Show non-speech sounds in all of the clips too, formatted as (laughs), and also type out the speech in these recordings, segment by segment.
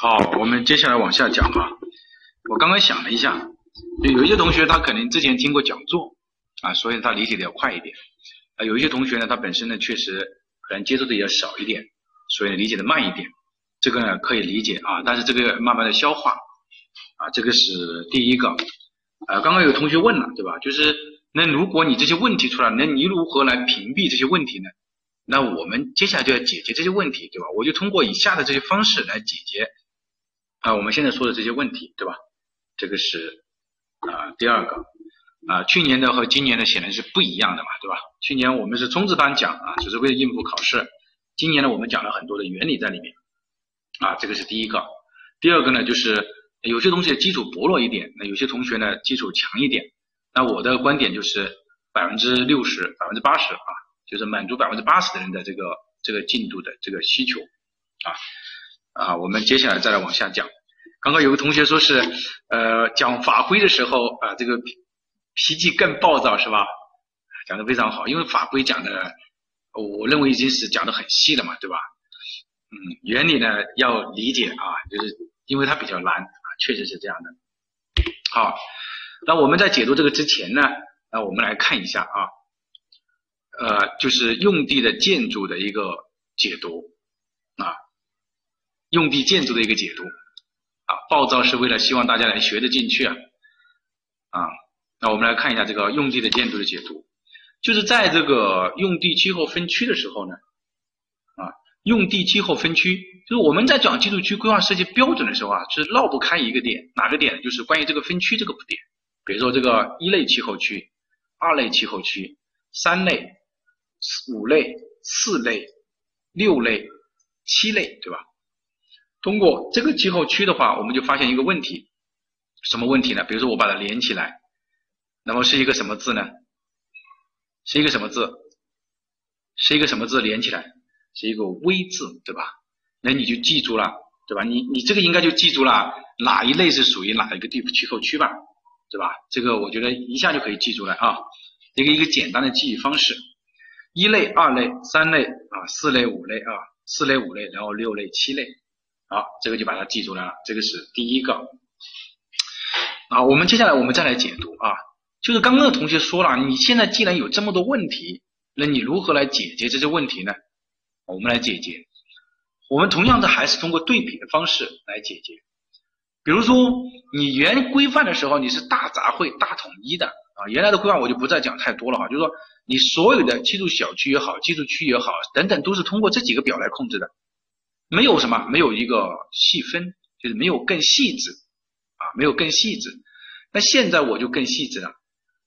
好，我们接下来往下讲啊。我刚刚想了一下，有一些同学他可能之前听过讲座啊，所以他理解的要快一点。啊，有一些同学呢，他本身呢确实可能接触的也少一点，所以理解的慢一点。这个呢可以理解啊，但是这个慢慢的消化啊，这个是第一个。啊，刚刚有同学问了，对吧？就是那如果你这些问题出来，那你如何来屏蔽这些问题呢？那我们接下来就要解决这些问题，对吧？我就通过以下的这些方式来解决。啊，我们现在说的这些问题，对吧？这个是啊，第二个啊，去年的和今年的显然是不一样的嘛，对吧？去年我们是冲刺班讲啊，只是为了应付考试。今年呢，我们讲了很多的原理在里面啊，这个是第一个。第二个呢，就是有些东西基础薄弱一点，那有些同学呢基础强一点。那我的观点就是百分之六十、百分之八十啊，就是满足百分之八十的人的这个这个进度的这个需求啊。啊，我们接下来再来往下讲。刚刚有个同学说是，呃，讲法规的时候啊，这个脾气更暴躁是吧？讲的非常好，因为法规讲的，我认为已经是讲的很细了嘛，对吧？嗯，原理呢要理解啊，就是因为它比较难啊，确实是这样的。好，那我们在解读这个之前呢，那我们来看一下啊，呃，就是用地的建筑的一个解读啊。用地建筑的一个解读啊，暴躁是为了希望大家能学得进去啊啊，那我们来看一下这个用地的建筑的解读，就是在这个用地气候分区的时候呢啊，用地气候分区就是我们在讲居住区规划设计标准的时候啊，是绕不开一个点，哪个点？就是关于这个分区这个点，比如说这个一类气候区、二类气候区、三类、五类、四类、六类、七类，对吧？通过这个气候区的话，我们就发现一个问题，什么问题呢？比如说我把它连起来，那么是一个什么字呢？是一个什么字？是一个什么字连起来？是一个微字，对吧？那你就记住了，对吧？你你这个应该就记住了哪一类是属于哪一个地气候区吧，对吧？这个我觉得一下就可以记住了啊，一个一个简单的记忆方式，一类、二类、三类啊，四类、五类啊，四类、五类，然后六类、七类。好，这个就把它记住了，这个是第一个。啊，我们接下来我们再来解读啊，就是刚刚的同学说了，你现在既然有这么多问题，那你如何来解决这些问题呢？我们来解决，我们同样的还是通过对比的方式来解决。比如说，你原规范的时候你是大杂烩、大统一的啊，原来的规范我就不再讲太多了哈，就是说你所有的居住小区也好、居住区也好等等，都是通过这几个表来控制的。没有什么，没有一个细分，就是没有更细致啊，没有更细致。那现在我就更细致了，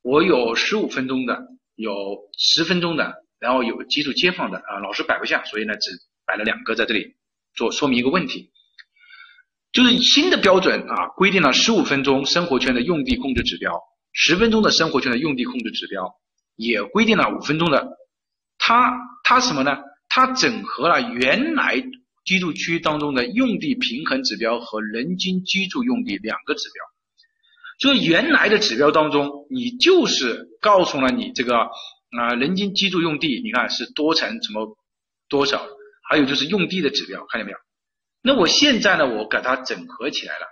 我有十五分钟的，有十分钟的，然后有基础街坊的啊，老师摆不下，所以呢只摆了两个在这里做说明一个问题，就是新的标准啊，规定了十五分钟生活圈的用地控制指标，十分钟的生活圈的用地控制指标，也规定了五分钟的，它它什么呢？它整合了原来。居住区当中的用地平衡指标和人均居住用地两个指标，所以原来的指标当中，你就是告诉了你这个啊人均居住用地，你看是多层什么多少，还有就是用地的指标，看见没有？那我现在呢，我给它整合起来了，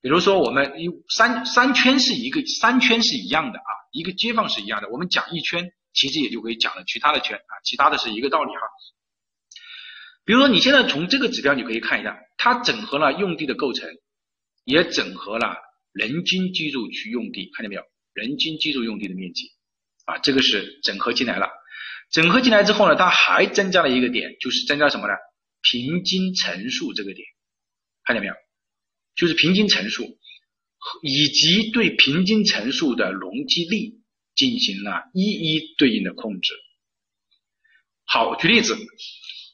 比如说我们一三三圈是一个三圈是一样的啊，一个街坊是一样的，我们讲一圈，其实也就可以讲了其他的圈啊，其他的是一个道理哈。比如说，你现在从这个指标你可以看一下，它整合了用地的构成，也整合了人均居住区用地，看见没有？人均居住用地的面积啊，这个是整合进来了。整合进来之后呢，它还增加了一个点，就是增加什么呢？平均乘数这个点，看见没有？就是平均乘数以及对平均乘数的容积率进行了一一对应的控制。好，举例子。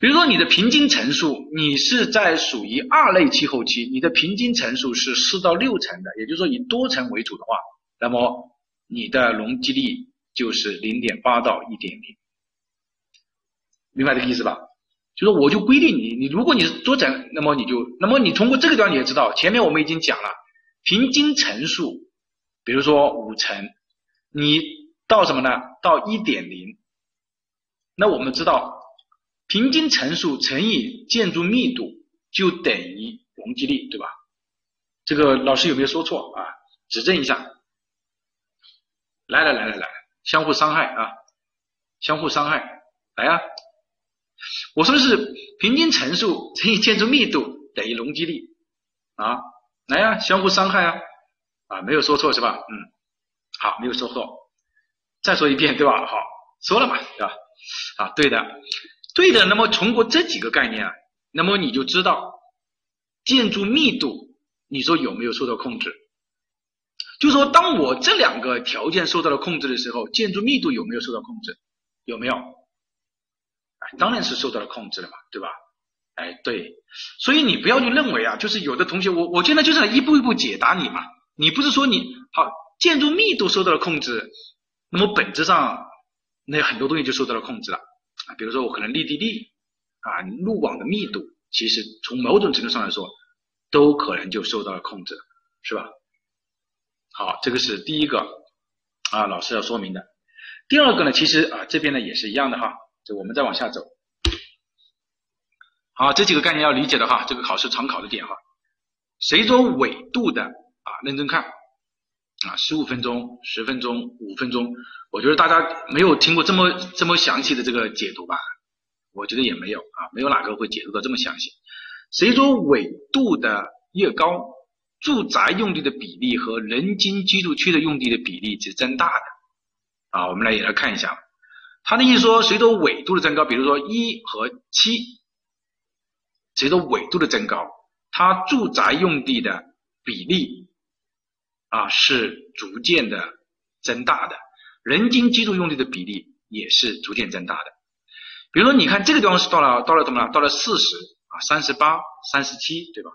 比如说你的平均层数，你是在属于二类气候区，你的平均层数是四到六层的，也就是说以多层为主的话，那么你的容积率就是零点八到一点零，明白这个意思吧？就是我就规定你，你如果你是多层，那么你就，那么你通过这个地方你也知道，前面我们已经讲了，平均层数，比如说五层，你到什么呢？到一点零。那我们知道，平均层数乘以建筑密度就等于容积率，对吧？这个老师有没有说错啊？指正一下。来来来来来，相互伤害啊，相互伤害，来呀！我说的是平均层数乘以建筑密度等于容积率啊，来呀，相互伤害啊啊，没有说错是吧？嗯，好，没有说错，再说一遍对吧？好，说了嘛，对吧？啊，对的，对的。那么通过这几个概念啊，那么你就知道建筑密度，你说有没有受到控制？就说当我这两个条件受到了控制的时候，建筑密度有没有受到控制？有没有？当然是受到了控制了嘛，对吧？哎，对。所以你不要去认为啊，就是有的同学，我我现在就是一步一步解答你嘛。你不是说你好建筑密度受到了控制，那么本质上那很多东西就受到了控制了啊。比如说我可能立地力啊，路网的密度，其实从某种程度上来说，都可能就受到了控制，是吧？好，这个是第一个啊，老师要说明的。第二个呢，其实啊这边呢也是一样的哈，就我们再往下走。好，这几个概念要理解的哈，这个考试常考的点哈。随着纬度的啊，认真看啊，十五分钟、十分钟、五分钟，我觉得大家没有听过这么这么详细的这个解读吧？我觉得也没有啊，没有哪个会解读的这么详细。随着纬度的越高。住宅用地的比例和人均居住区的用地的比例是增大的啊，我们来也来看一下，他的意思说，随着纬度的增高，比如说一和七，随着纬度的增高，它住宅用地的比例啊是逐渐的增大的，人均居住用地的比例也是逐渐增大的。比如说，你看这个地方是到了到了怎么了？到了四十啊，三十八、三十七，对吧？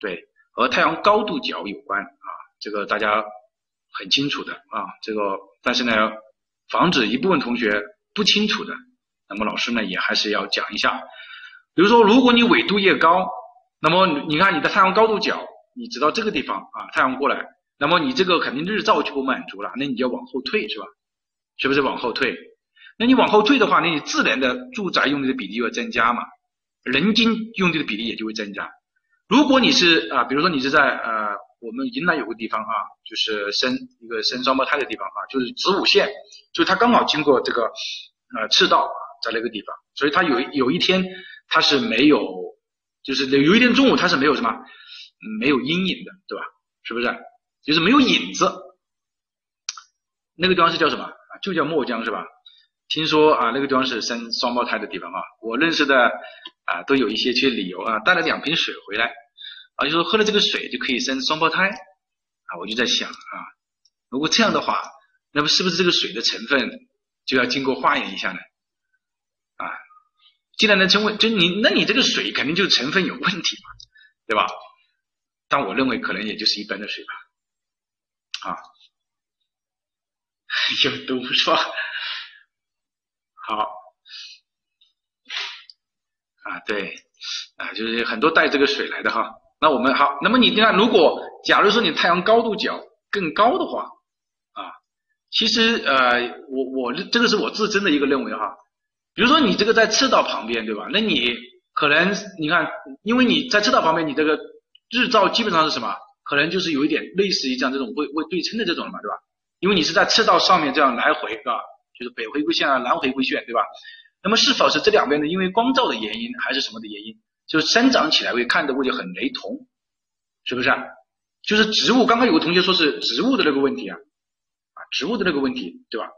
对。和太阳高度角有关啊，这个大家很清楚的啊，这个但是呢，防止一部分同学不清楚的，那么老师呢也还是要讲一下。比如说，如果你纬度越高，那么你看你的太阳高度角，你直到这个地方啊，太阳过来，那么你这个肯定日照就不满足了，那你就要往后退是吧？是不是往后退？那你往后退的话，那你自然的住宅用地的比例就要增加嘛，人均用地的比例也就会增加。如果你是啊，比如说你是在呃我们云南有个地方啊，就是生一个生双胞胎的地方啊，就是子午线，就它刚好经过这个呃赤道在那个地方，所以它有有一天它是没有，就是有一天中午它是没有什么没有阴影的，对吧？是不是？就是没有影子。那个地方是叫什么？就叫墨江是吧？听说啊那个地方是生双胞胎的地方啊，我认识的。啊，都有一些些理由啊，带了两瓶水回来，啊，就说喝了这个水就可以生双胞胎，啊，我就在想啊，如果这样的话，那么是不是这个水的成分就要经过化验一下呢？啊，既然能成为，就你，那你这个水肯定就成分有问题嘛，对吧？但我认为可能也就是一般的水吧，啊，(laughs) 有毒是吧？(laughs) 好。啊，对，啊，就是很多带这个水来的哈。那我们好，那么你看，如果假如说你太阳高度角更高的话，啊，其实呃，我我这个是我自身的一个认为哈。比如说你这个在赤道旁边，对吧？那你可能你看，因为你在赤道旁边，你这个日照基本上是什么？可能就是有一点类似于这样这种会会对称的这种嘛，对吧？因为你是在赤道上面这样来回，是吧？就是北回归线啊，南回归线，对吧？那么是否是这两边的因为光照的原因，还是什么的原因，就是生长起来会看的会就很雷同，是不是啊？就是植物，刚刚有个同学说是植物的那个问题啊，啊，植物的那个问题，对吧？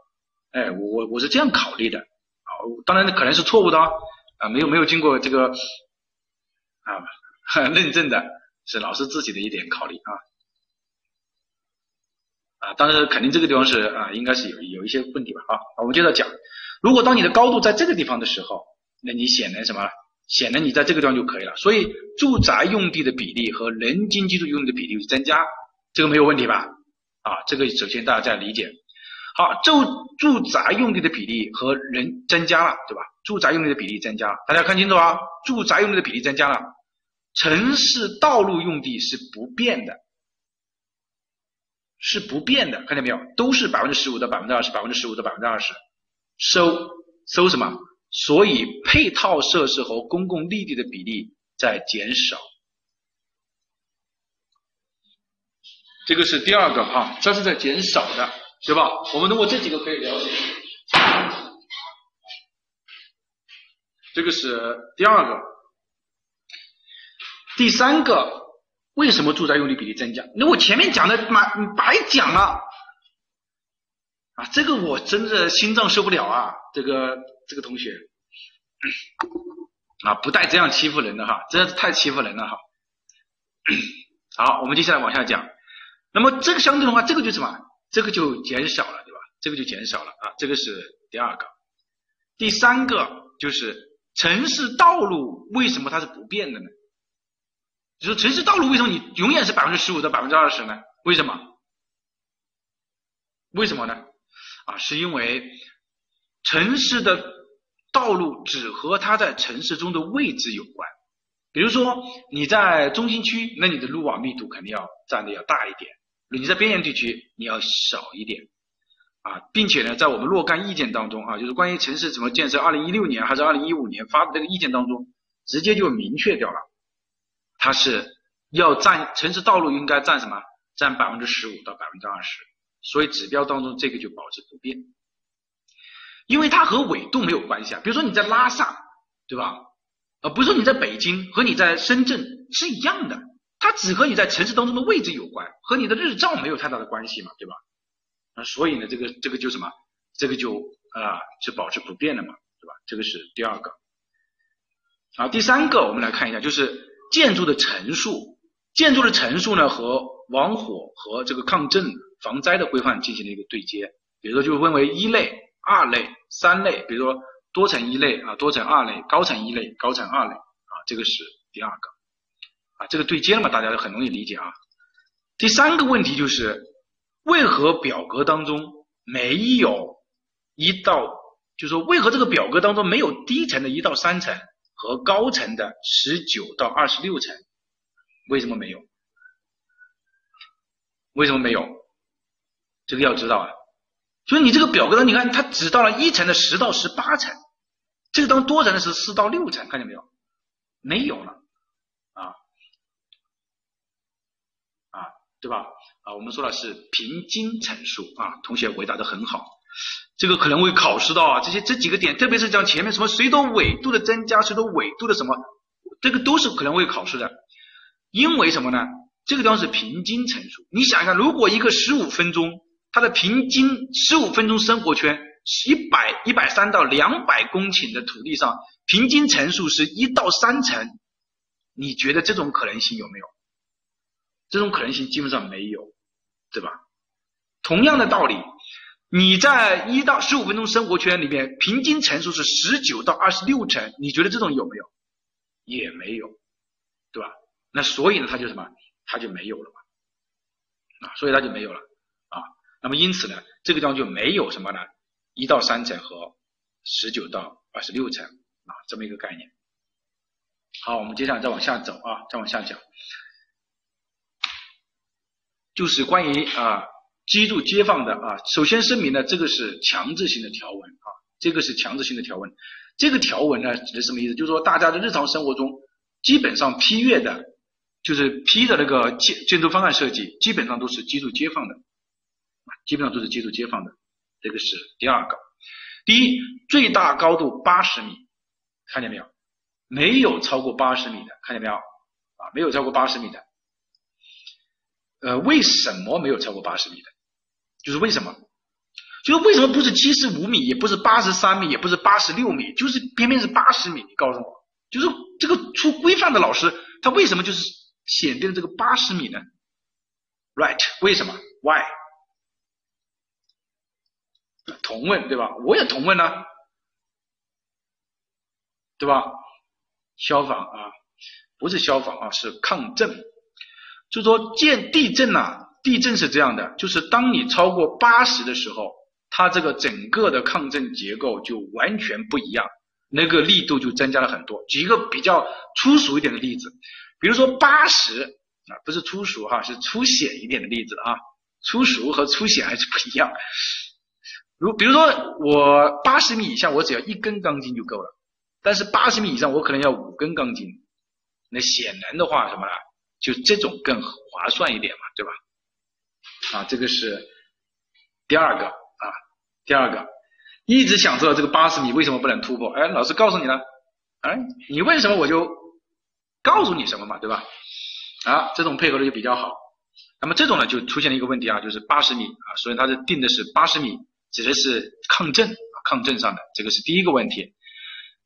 哎，我我我是这样考虑的，啊，当然可能是错误的啊，没有没有经过这个啊 (laughs) 认证的，是老师自己的一点考虑啊，啊，当然肯定这个地方是啊，应该是有有一些问题吧，啊，我们接着讲。如果当你的高度在这个地方的时候，那你显然什么？显然你在这个地方就可以了。所以住宅用地的比例和人均居住用地的比例增加，这个没有问题吧？啊，这个首先大家再理解。好，住住宅用地的比例和人增加了，对吧？住宅用地的比例增加，大家看清楚啊！住宅用地的比例增加了，城市道路用地是不变的，是不变的，看见没有？都是百分之十五到百分之二十，百分之十五到百分之二十。收收什么？所以配套设施和公共绿地的比例在减少。这个是第二个哈，这是在减少的，对吧？我们通过这几个可以了解。这个是第二个，第三个，为什么住宅用地比例增加？那我前面讲的妈白讲了！这个我真的心脏受不了啊！这个这个同学啊，不带这样欺负人的哈，真的是太欺负人了哈。好，我们接下来往下讲。那么这个相对的话，这个就什么？这个就减少了，对吧？这个就减少了啊。这个是第二个，第三个就是。城市道路为什么它是不变的呢？就是城市道路为什么你永远是百分之十五到百分之二十呢？为什么？为什么呢？啊，是因为城市的道路只和它在城市中的位置有关。比如说你在中心区，那你的路网密度肯定要占的要大一点；你在边缘地区，你要少一点。啊，并且呢，在我们若干意见当中啊，就是关于城市怎么建设，二零一六年还是二零一五年发的这个意见当中，直接就明确掉了，它是要占城市道路应该占什么？占百分之十五到百分之二十，所以指标当中这个就保持不变，因为它和纬度没有关系啊。比如说你在拉萨，对吧？呃，不是说你在北京和你在深圳是一样的，它只和你在城市当中的位置有关，和你的日照没有太大的关系嘛，对吧？啊，所以呢，这个这个就什么，这个就啊是保持不变的嘛，对吧？这个是第二个。好，第三个我们来看一下，就是建筑的层数，建筑的层数呢和防火和这个抗震防灾的规范进行了一个对接。比如说，就分为一类、二类、三类，比如说多层一类啊，多层二类，高层一类，高层二类啊，这个是第二个。啊，这个对接了嘛，大家就很容易理解啊。第三个问题就是。为何表格当中没有一到，就是说为何这个表格当中没有低层的一到三层和高层的十九到二十六层？为什么没有？为什么没有？这个要知道啊。所以你这个表格呢，你看它只到了一层的十到十八层，这个当多层的是四到六层，看见没有？没有了啊啊，对吧？啊，我们说的是平均层数啊，同学回答的很好，这个可能会考试到啊，这些这几个点，特别是讲前面什么随着纬度的增加，随着纬度的什么，这个都是可能会考试的，因为什么呢？这个地方是平均层数，你想一下，如果一个十五分钟，它的平均十五分钟生活圈，一百一百三到两百公顷的土地上，平均层数是一到三层，你觉得这种可能性有没有？这种可能性基本上没有，对吧？同样的道理，你在一到十五分钟生活圈里面，平均层数是十九到二十六层，你觉得这种有没有？也没有，对吧？那所以呢，它就什么？它就没有了嘛，啊，所以它就没有了啊。那么因此呢，这个地方就没有什么呢？一到三层和十九到二十六层啊，这么一个概念。好，我们接下来再往下走啊，再往下讲。就是关于啊居住街坊的啊，首先声明呢，这个是强制性的条文啊，这个是强制性的条文。这个条文呢指的什么意思？就是说大家的日常生活中，基本上批阅的，就是批的那个建建筑方案设计，基本上都是居住街坊的，基本上都是居住街坊的。这个是第二个。第一，最大高度八十米，看见没有？没有超过八十米的，看见没有？啊，没有超过八十米的。呃，为什么没有超过八十米的？就是为什么？就是为什么不是七十五米，也不是八十三米，也不是八十六米，就是偏偏是八十米？你告诉我，就是这个出规范的老师，他为什么就是选定这个八十米呢？Right？为什么？Why？同问对吧？我也同问呢，对吧？消防啊，不是消防啊，是抗震。就说建地震呐，地震是这样的，就是当你超过八十的时候，它这个整个的抗震结构就完全不一样，那个力度就增加了很多。举一个比较粗俗一点的例子，比如说八十啊，不是粗俗哈，是粗显一点的例子啊，粗俗和粗显还是不一样。如比如说我八十米以下，我只要一根钢筋就够了，但是八十米以上我可能要五根钢筋，那显然的话什么呢？就这种更划算一点嘛，对吧？啊，这个是第二个啊，第二个一直想知道这个八十米为什么不能突破？哎，老师告诉你了，哎，你问什么我就告诉你什么嘛，对吧？啊，这种配合的就比较好。那么这种呢就出现了一个问题啊，就是八十米啊，所以它是定的是八十米。指的是抗震啊，抗震上的这个是第一个问题。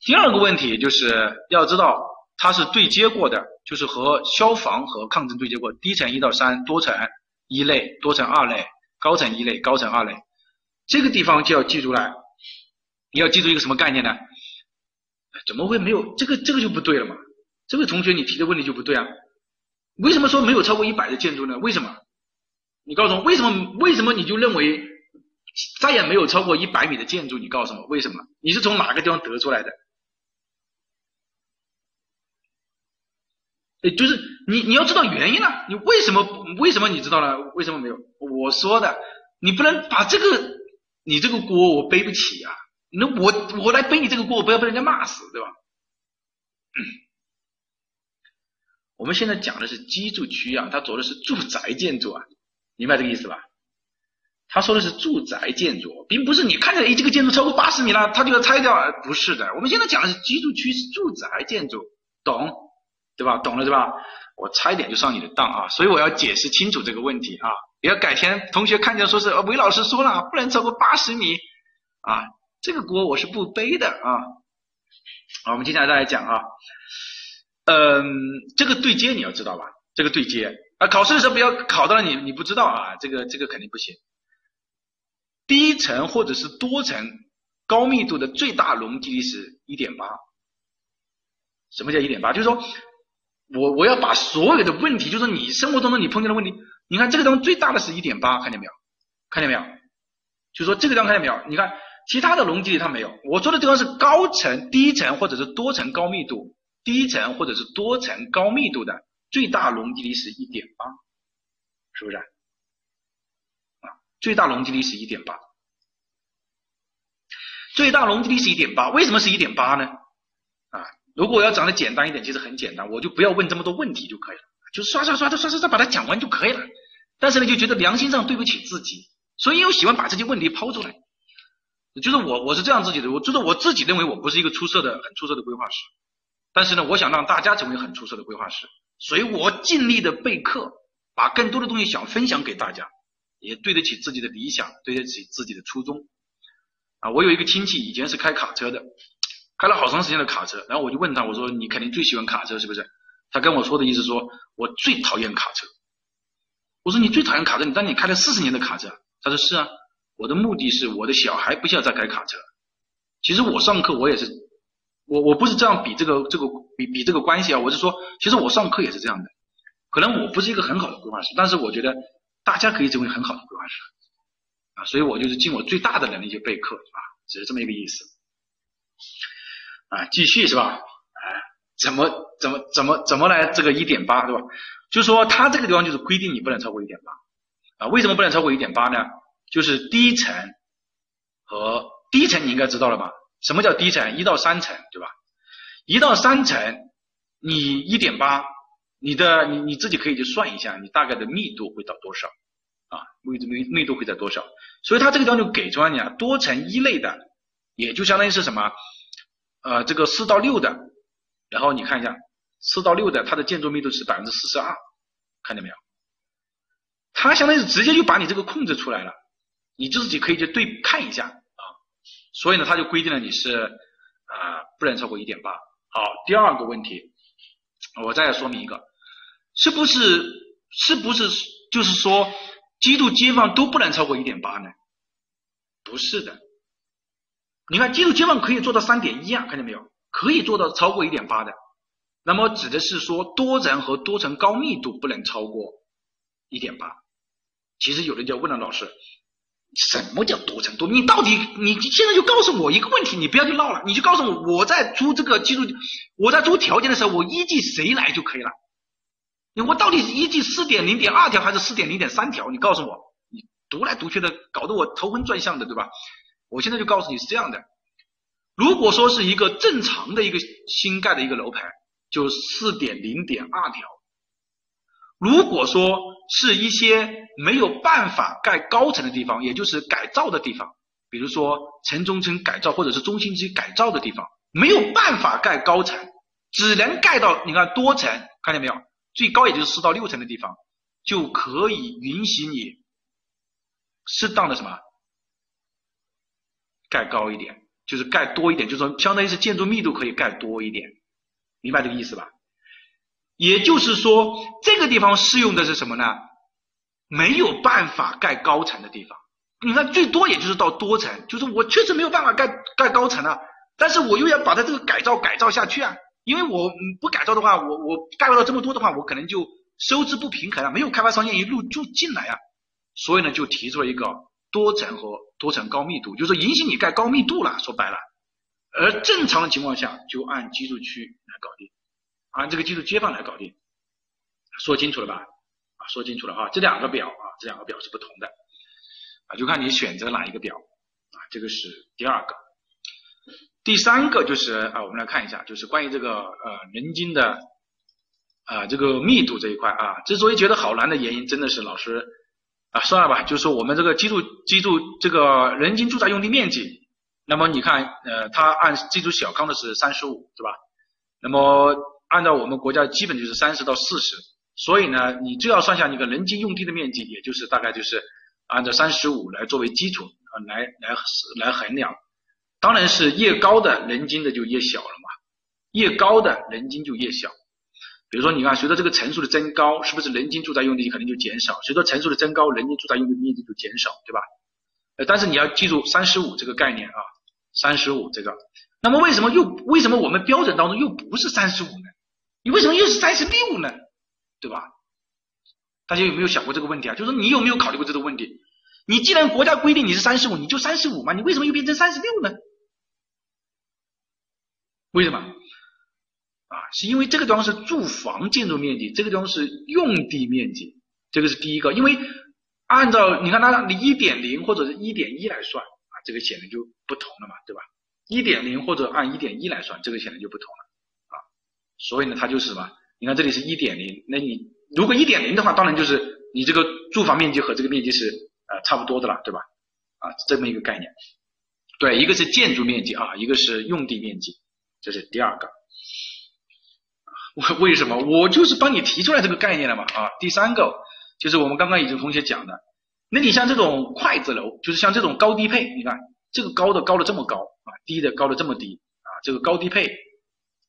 第二个问题就是要知道它是对接过的，就是和消防和抗震对接过，低层一到三，多层一类，多层二类，高层一类，高层二类。这个地方就要记住了，你要记住一个什么概念呢？怎么会没有这个？这个就不对了嘛？这位同学你提的问题就不对啊？为什么说没有超过一百的建筑呢？为什么？你告诉我为什么？为什么你就认为？再也没有超过一百米的建筑，你告诉我为什么？你是从哪个地方得出来的？哎，就是你你要知道原因啊，你为什么为什么你知道了？为什么没有？我说的，你不能把这个你这个锅我背不起啊！那我我来背你这个锅，我不要被人家骂死，对吧？我们现在讲的是居住区啊，它走的是住宅建筑啊，明白这个意思吧？他说的是住宅建筑，并不是你看见哎这个建筑超过八十米了，他就要拆掉，不是的。我们现在讲的是居住区是住宅建筑，懂对吧？懂了对吧？我差一点就上你的当啊，所以我要解释清楚这个问题啊，不要改天同学看见说是韦老师说了不能超过八十米啊，这个锅我是不背的啊。好，我们接下来再来讲啊，嗯，这个对接你要知道吧？这个对接啊，考试的时候不要考到了你你不知道啊，这个这个肯定不行。低层或者是多层高密度的最大容积率是1.8。什么叫1.8？就是说我我要把所有的问题，就是你生活当中你碰见的问题，你看这个地方最大的是1.8，看见没有？看见没有？就说这个地方看见没有？你看其他的容积率它没有。我说的地方是高层、低层或者是多层高密度，低层或者是多层高密度的最大容积率是1.8，是不是？最大容积率是一点八，最大容积率是一点八，为什么是一点八呢？啊，如果我要讲的简单一点，其实很简单，我就不要问这么多问题就可以了，就刷刷刷的刷刷刷把它讲完就可以了。但是呢，就觉得良心上对不起自己，所以我喜欢把这些问题抛出来。就是我我是这样自己的，我就是我自己认为我不是一个出色的很出色的规划师，但是呢，我想让大家成为很出色的规划师，所以我尽力的备课，把更多的东西想分享给大家。也对得起自己的理想，对得起自己的初衷啊！我有一个亲戚以前是开卡车的，开了好长时间的卡车，然后我就问他，我说你肯定最喜欢卡车是不是？他跟我说的意思说，我最讨厌卡车。我说你最讨厌卡车，你当你开了四十年的卡车？他说是啊，我的目的是我的小孩不需要再开卡车。其实我上课我也是，我我不是这样比这个这个比比这个关系啊，我是说，其实我上课也是这样的，可能我不是一个很好的规划师，但是我觉得。大家可以成为很好的规划师啊，所以我就是尽我最大的能力去备课啊，只是这么一个意思啊。继续是吧？啊，怎么怎么怎么怎么来这个一点八对吧？就是说它这个地方就是规定你不能超过一点八啊。为什么不能超过一点八呢？就是低层和低层你应该知道了吧？什么叫低层？一到三层对吧？一到三层你一点八。你的你你自己可以去算一下，你大概的密度会到多少啊？密度密密度会在多少？所以它这个地方就给出来你啊，多层一类的，也就相当于是什么？呃，这个四到六的，然后你看一下四到六的，它的建筑密度是百分之四十二，看见没有？它相当于是直接就把你这个控制出来了，你自己可以去对看一下啊。所以呢，它就规定了你是啊不能超过一点八。好，第二个问题，我再说明一个。是不是是不是就是说，基督街坊都不能超过一点八呢？不是的，你看基督街坊可以做到三点一啊，看见没有？可以做到超过一点八的。那么指的是说多层和多层高密度不能超过一点八。其实有人就问了，老师，什么叫多层多？你到底你现在就告诉我一个问题，你不要去闹了，你就告诉我，我在租这个基督，我在租条件的时候，我依据谁来就可以了。我到底是依据四点零点二条还是四点零点三条？你告诉我，你读来读去的，搞得我头昏转向的，对吧？我现在就告诉你是这样的，如果说是一个正常的一个新盖的一个楼盘，就四点零点二条。如果说是一些没有办法盖高层的地方，也就是改造的地方，比如说城中村改造或者是中心区改造的地方，没有办法盖高层，只能盖到你看多层，看见没有？最高也就是四到六层的地方，就可以允许你适当的什么盖高一点，就是盖多一点，就是说相当于是建筑密度可以盖多一点，明白这个意思吧？也就是说，这个地方适用的是什么呢？没有办法盖高层的地方，你看最多也就是到多层，就是我确实没有办法盖盖高层了，但是我又要把它这个改造改造下去啊，因为我不改造的话，我我盖不到这么多的话，我可能就收支不平衡了，没有开发商愿意入住进来啊，所以呢，就提出了一个多层和多层高密度，就是说允许你盖高密度了，说白了，而正常的情况下就按居住区来搞定。按这个技术街坊来搞定，说清楚了吧？说清楚了啊，这两个表啊，这两个表是不同的啊，就看你选择哪一个表啊。这个是第二个，第三个就是啊，我们来看一下，就是关于这个呃人均的啊这个密度这一块啊，之所以觉得好难的原因，真的是老师啊算了吧，就是说我们这个居住居住这个人均住宅用地面积，那么你看呃，它按居住小康的是三十五，是吧？那么按照我们国家基本就是三十到四十，所以呢，你就要算下你个人均用地的面积，也就是大概就是按照三十五来作为基础啊，来来来衡量。当然是越高的人均的就越小了嘛，越高的人均就越小。比如说你看，随着这个层数的增高，是不是人均住宅用地肯定就减少？随着层数的增高，人均住宅用地面积就减少，对吧？呃，但是你要记住三十五这个概念啊，三十五这个。那么为什么又为什么我们标准当中又不是三十五呢？你为什么又是三十六呢？对吧？大家有没有想过这个问题啊？就是你有没有考虑过这个问题？你既然国家规定你是三十五，你就三十五嘛，你为什么又变成三十六呢？为什么？啊，是因为这个地方是住房建筑面积，这个地方是用地面积，这个是第一个。因为按照你看它一点零或者是一点一来算啊，这个显然就不同了嘛，对吧？一点零或者按一点一来算，这个显然就不同了啊。所以呢，它就是什么？你看这里是一点零，那你如果一点零的话，当然就是你这个住房面积和这个面积是呃差不多的了，对吧？啊，这么一个概念。对，一个是建筑面积啊，一个是用地面积，这是第二个。为为什么？我就是帮你提出来这个概念了嘛啊。第三个就是我们刚刚已经同学讲的，那你像这种筷子楼，就是像这种高低配，你看这个高的高的这么高啊，低的高的这么低啊，这个高低配。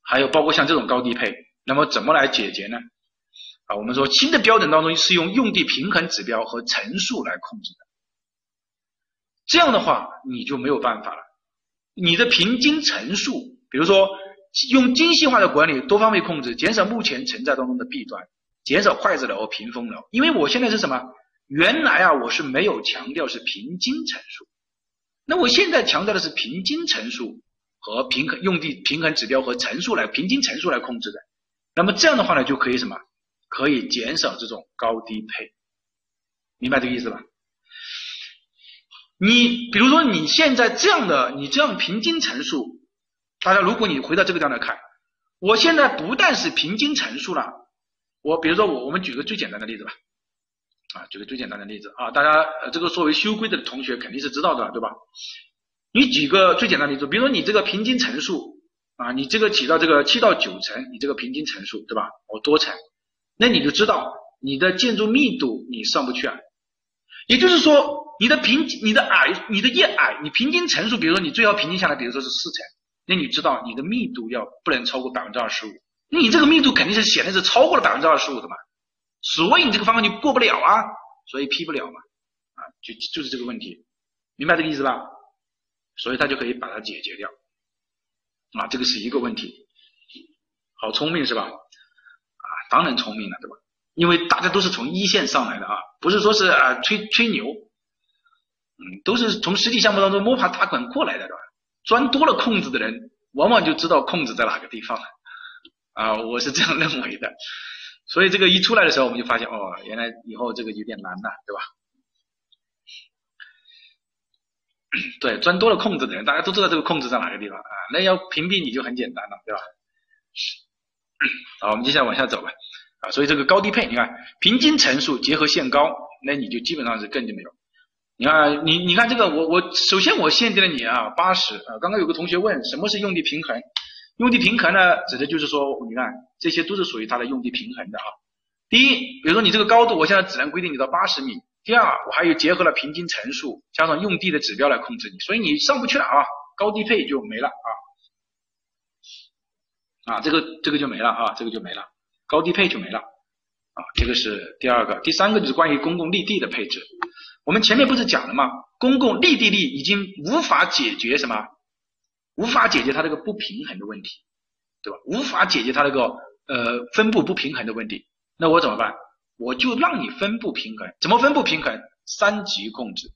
还有包括像这种高低配，那么怎么来解决呢？啊，我们说新的标准当中是用用地平衡指标和层数来控制的，这样的话你就没有办法了。你的平均层数，比如说用精细化的管理、多方位控制，减少目前存在当中的弊端，减少筷子楼和、屏风楼。因为我现在是什么？原来啊我是没有强调是平均层数，那我现在强调的是平均层数。和平衡用地平衡指标和层数来平均层数来控制的，那么这样的话呢，就可以什么？可以减少这种高低配，明白这个意思吧？你比如说你现在这样的，你这样平均层数，大家如果你回到这个地方来看，我现在不但是平均层数了，我比如说我我们举个最简单的例子吧，啊，举个最简单的例子啊，大家这个作为修规的同学肯定是知道的，对吧？你举个最简单的例子，比如说你这个平均层数啊，你这个起到这个七到九层，你这个平均层数对吧？我多层，那你就知道你的建筑密度你上不去啊。也就是说，你的平你的矮，你的越矮，你平均层数，比如说你最高平均下来，比如说是四层，那你知道你的密度要不能超过百分之二十五，那你这个密度肯定是显然是超过了百分之二十五的嘛，所以你这个方案就过不了啊，所以批不了嘛，啊，就就是这个问题，明白这个意思吧？所以他就可以把它解决掉，啊，这个是一个问题，好聪明是吧？啊，当然聪明了，对吧？因为大家都是从一线上来的啊，不是说是啊吹吹牛，嗯，都是从实际项目当中摸爬打滚过来的，对吧？钻多了空子的人，往往就知道空子在哪个地方了，啊，我是这样认为的。所以这个一出来的时候，我们就发现，哦，原来以后这个有点难了，对吧？(clears throat) 对，钻多了空子的人，大家都知道这个空子在哪个地方啊？那要屏蔽你就很简单了，对吧？好，我们接下来往下走吧。啊，所以这个高低配，你看平均层数结合限高，那你就基本上是根就没有。你看，你你看这个，我我首先我限定了你啊八十啊。刚刚有个同学问什么是用地平衡？用地平衡呢，指的就是说，你看这些都是属于它的用地平衡的啊。第一，比如说你这个高度，我现在只能规定你到八十米。第二，我还有结合了平均层数加上用地的指标来控制你，所以你上不去了啊，高低配就没了啊，啊，这个这个就没了啊，这个就没了，高低配就没了啊，这个是第二个，第三个就是关于公共绿地的配置，我们前面不是讲了吗？公共绿地利已经无法解决什么，无法解决它这个不平衡的问题，对吧？无法解决它那个呃分布不平衡的问题，那我怎么办？我就让你分布平衡，怎么分布平衡？三级控制，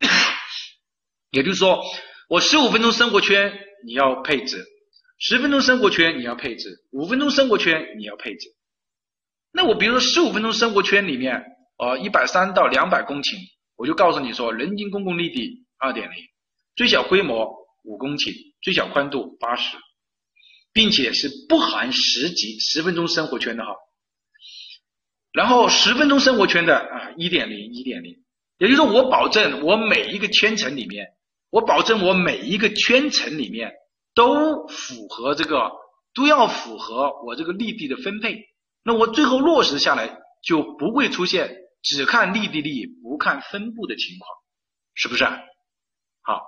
(coughs) 也就是说，我十五分钟生活圈你要配置，十分钟生活圈你要配置，五分钟生活圈你要配置。那我比如说十五分钟生活圈里面，呃，一百三到两百公顷，我就告诉你说，人均公共绿地二点零，最小规模五公顷，最小宽度八十，并且是不含十级十分钟生活圈的哈。然后十分钟生活圈的啊，一点零，一点零，也就是说，我保证我每一个圈层里面，我保证我每一个圈层里面都符合这个，都要符合我这个利地的分配。那我最后落实下来就不会出现只看利地利不看分布的情况，是不是？好，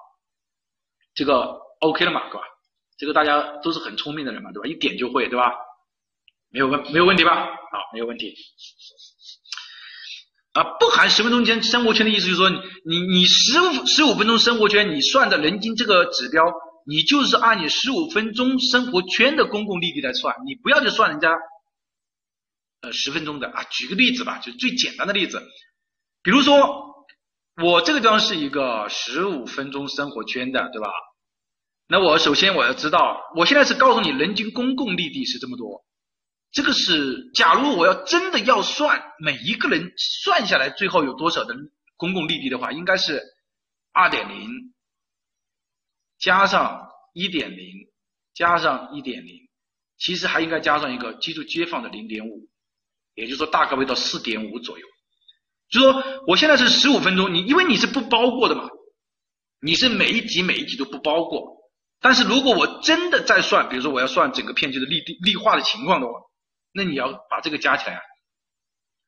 这个 OK 了嘛，对吧？这个大家都是很聪明的人嘛，对吧？一点就会，对吧？没有问没有问题吧？好，没有问题。啊，不含十分钟间生活圈的意思就是说，你你十五十五分钟生活圈，你算的人均这个指标，你就是按你十五分钟生活圈的公共利率来算，你不要去算人家呃十分钟的啊。举个例子吧，就最简单的例子，比如说我这个地方是一个十五分钟生活圈的，对吧？那我首先我要知道，我现在是告诉你人均公共利率是这么多。这个是，假如我要真的要算每一个人算下来最后有多少的公共利率的话，应该是二点零加上一点零加上一点零，其实还应该加上一个居住街坊的零点五，也就是说大概会到四点五左右。就说我现在是十五分钟，你因为你是不包过的嘛，你是每一级每一级都不包过。但是如果我真的在算，比如说我要算整个片区的绿地绿化的情况的话，那你要把这个加起来啊，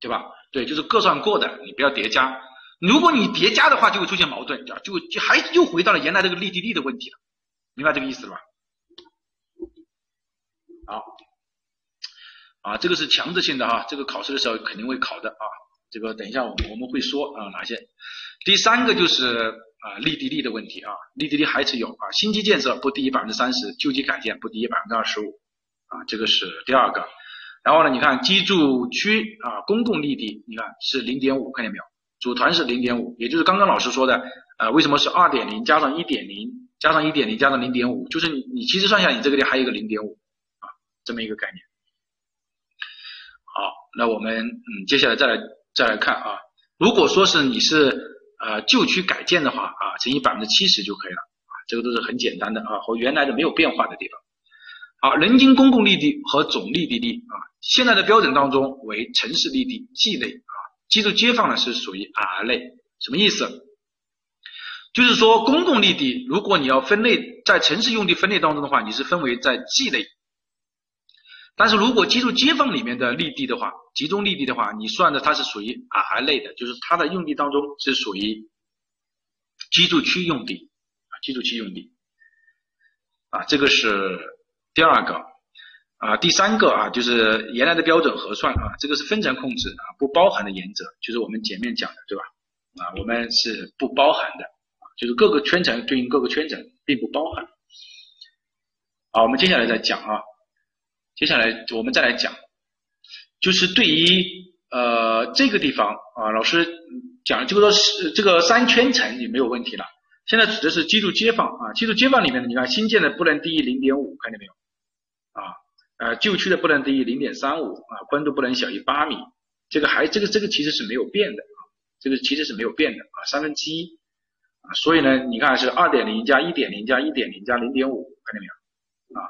对吧？对，就是各算各的，你不要叠加。如果你叠加的话，就会出现矛盾，就就还又回到了原来这个利地利的问题了，明白这个意思了吧？好，啊，这个是强制性的哈，这个考试的时候肯定会考的啊。这个等一下我我们会说啊哪些。第三个就是啊利地利的问题啊，利地利还是有啊，新基建设不低于百分之三十，旧基改建不低于百分之二十五啊，这个是第二个。然后呢，你看居住区啊，公共绿地，你看是零点五，看见没有？组团是零点五，也就是刚刚老师说的，呃，为什么是二点零加上一点零加上一点零加上零点五？就是你你其实算下，你这个地还有一个零点五啊，这么一个概念。好，那我们嗯，接下来再来再来看啊，如果说是你是呃旧区改建的话啊，乘以百分之七十就可以了啊，这个都是很简单的啊，和原来的没有变化的地方。好，人均公共绿地和总绿地率啊，现在的标准当中为城市绿地 G 类啊，居住街坊呢是属于 R 类，什么意思？就是说公共绿地，如果你要分类在城市用地分类当中的话，你是分为在 G 类，但是如果居住街坊里面的绿地的话，集中绿地的话，你算的它是属于 R 类的，就是它的用地当中是属于居住区用地啊，居住区用地啊，这个是。第二个啊，第三个啊，就是原来的标准核算啊，这个是分层控制啊，不包含的原则，就是我们前面讲的，对吧？啊，我们是不包含的，就是各个圈层对应各个圈层，并不包含。好，我们接下来再讲啊，接下来我们再来讲，就是对于呃这个地方啊，老师讲就是说是这个三圈层也没有问题了。现在指的是居住街坊啊，居住街坊里面的，你看新建的不能低于零点五，看见没有？啊，旧区的不能低于零点三五啊，宽度不能小于八米，这个还这个这个其实是没有变的啊，这个其实是没有变的啊，三分之一啊，所以呢，你看是二点零加一点零加一点零加零点五，看见没有？啊，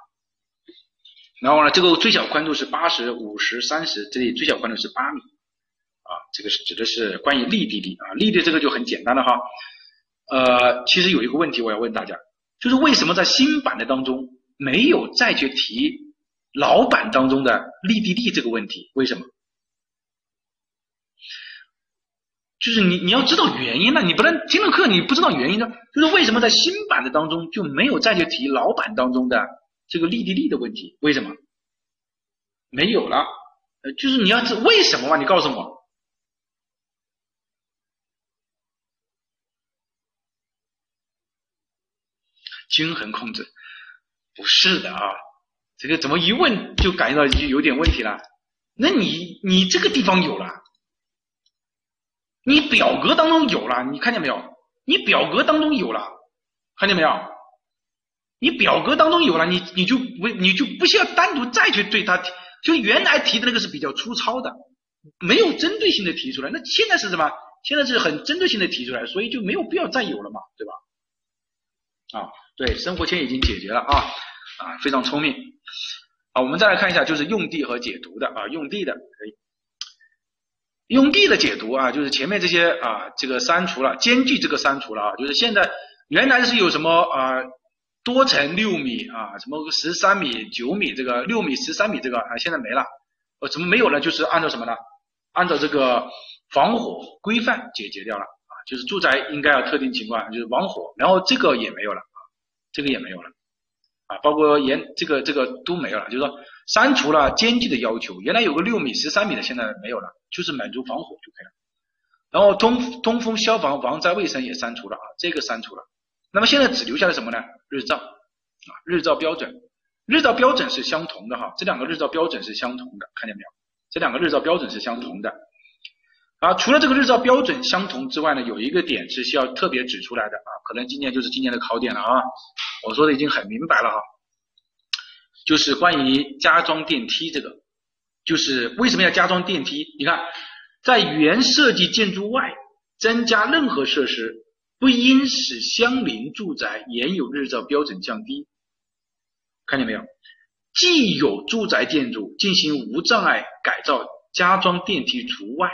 然后呢，这个最小宽度是八十五十三十，这里最小宽度是八米，啊，这个是指的是关于立地力啊，立地这个就很简单了哈。呃，其实有一个问题我要问大家，就是为什么在新版的当中没有再去提老版当中的利弊利这个问题？为什么？就是你你要知道原因呢，你不能听了课你不知道原因呢。就是为什么在新版的当中就没有再去提老版当中的这个利弊利的问题？为什么？没有了，呃，就是你要知为什么嘛？你告诉我。均衡控制不是的啊，这个怎么一问就感觉到就有点问题了？那你你这个地方有了。你表格当中有了，你看见没有？你表格当中有了，看见没有？你表格当中有了，你你就不你就不需要单独再去对它，就原来提的那个是比较粗糙的，没有针对性的提出来。那现在是什么？现在是很针对性的提出来，所以就没有必要再有了嘛，对吧？啊，对，生活圈已经解决了啊啊，非常聪明。好，我们再来看一下，就是用地和解读的啊，用地的可以。用地的解读啊，就是前面这些啊，这个删除了，间距这个删除了啊，就是现在原来是有什么啊，多层六米啊，什么十三米、九米这个六米、十三米这个啊，现在没了，呃，怎么没有呢？就是按照什么呢？按照这个防火规范解决掉了啊，就是住宅应该要特定情况就是防火，然后这个也没有了啊，这个也没有了啊，包括沿这个这个都没有了，就是说。删除了间距的要求，原来有个六米、十三米的，现在没有了，就是满足防火就可以了。然后通通风、消防、防灾卫生也删除了啊，这个删除了。那么现在只留下了什么呢？日照啊，日照标准，日照标准是相同的哈，这两个日照标准是相同的，看见没有？这两个日照标准是相同的。啊，除了这个日照标准相同之外呢，有一个点是需要特别指出来的啊，可能今年就是今年的考点了啊。我说的已经很明白了哈。就是关于加装电梯这个，就是为什么要加装电梯？你看，在原设计建筑外增加任何设施，不应使相邻住宅原有日照标准降低。看见没有？既有住宅建筑进行无障碍改造，加装电梯除外。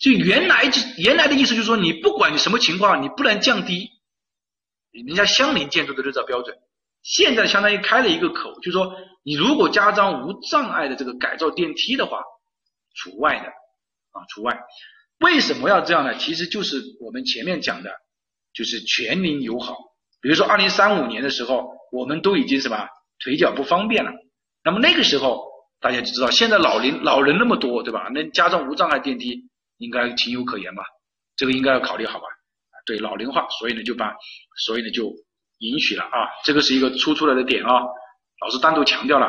就原来就原来的意思就是说，你不管你什么情况，你不能降低人家相邻建筑的日照标准。现在相当于开了一个口，就是说，你如果加装无障碍的这个改造电梯的话，除外的啊，除外。为什么要这样呢？其实就是我们前面讲的，就是全龄友好。比如说，二零三五年的时候，我们都已经什么腿脚不方便了，那么那个时候大家就知道，现在老龄老人那么多，对吧？那加装无障碍电梯应该情有可原吧？这个应该要考虑好吧？对，老龄化，所以呢就把，所以呢就。允许了啊，这个是一个突出来的点啊，老师单独强调了。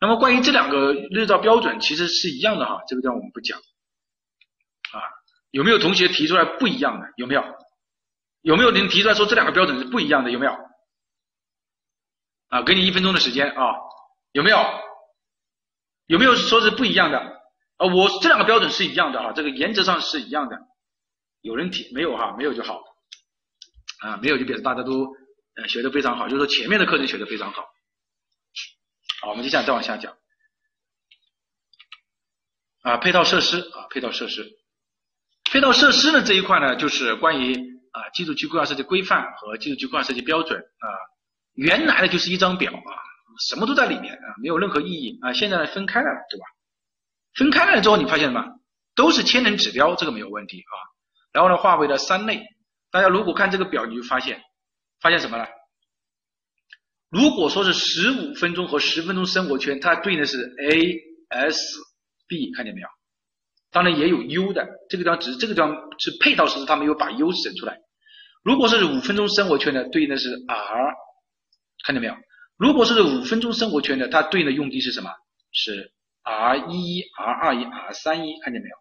那么关于这两个日照标准，其实是一样的哈，这个地方我们不讲啊。有没有同学提出来不一样的？有没有？有没有人提出来说这两个标准是不一样的？有没有？啊，给你一分钟的时间啊，有没有？有没有说是不一样的？啊，我这两个标准是一样的哈，这个原则上是一样的。有人提没有哈？没有就好啊，没有就表示大家都。呃，学的非常好，就是说前面的课程学的非常好。好，我们接下来再往下讲。啊，配套设施啊，配套设施，配套设施呢这一块呢，就是关于啊，基础区规划设计规范和基础区规划设计标准啊，原来的就是一张表啊，什么都在里面啊，没有任何意义啊，现在分开了，对吧？分开了之后，你发现什么？都是千人指标，这个没有问题啊。然后呢，划为了三类，大家如果看这个表，你就发现。发现什么了？如果说是十五分钟和十分钟生活圈，它对应的是 A、S、B，看见没有？当然也有 U 的，这个地方只是这个地方是配套设施，它没有把 U 整出来。如果是五分钟生活圈的，对应的是 R，看见没有？如果是五分钟生活圈的，它对应的用地是什么？是 R 一一、R 二一、R 三一，看见没有？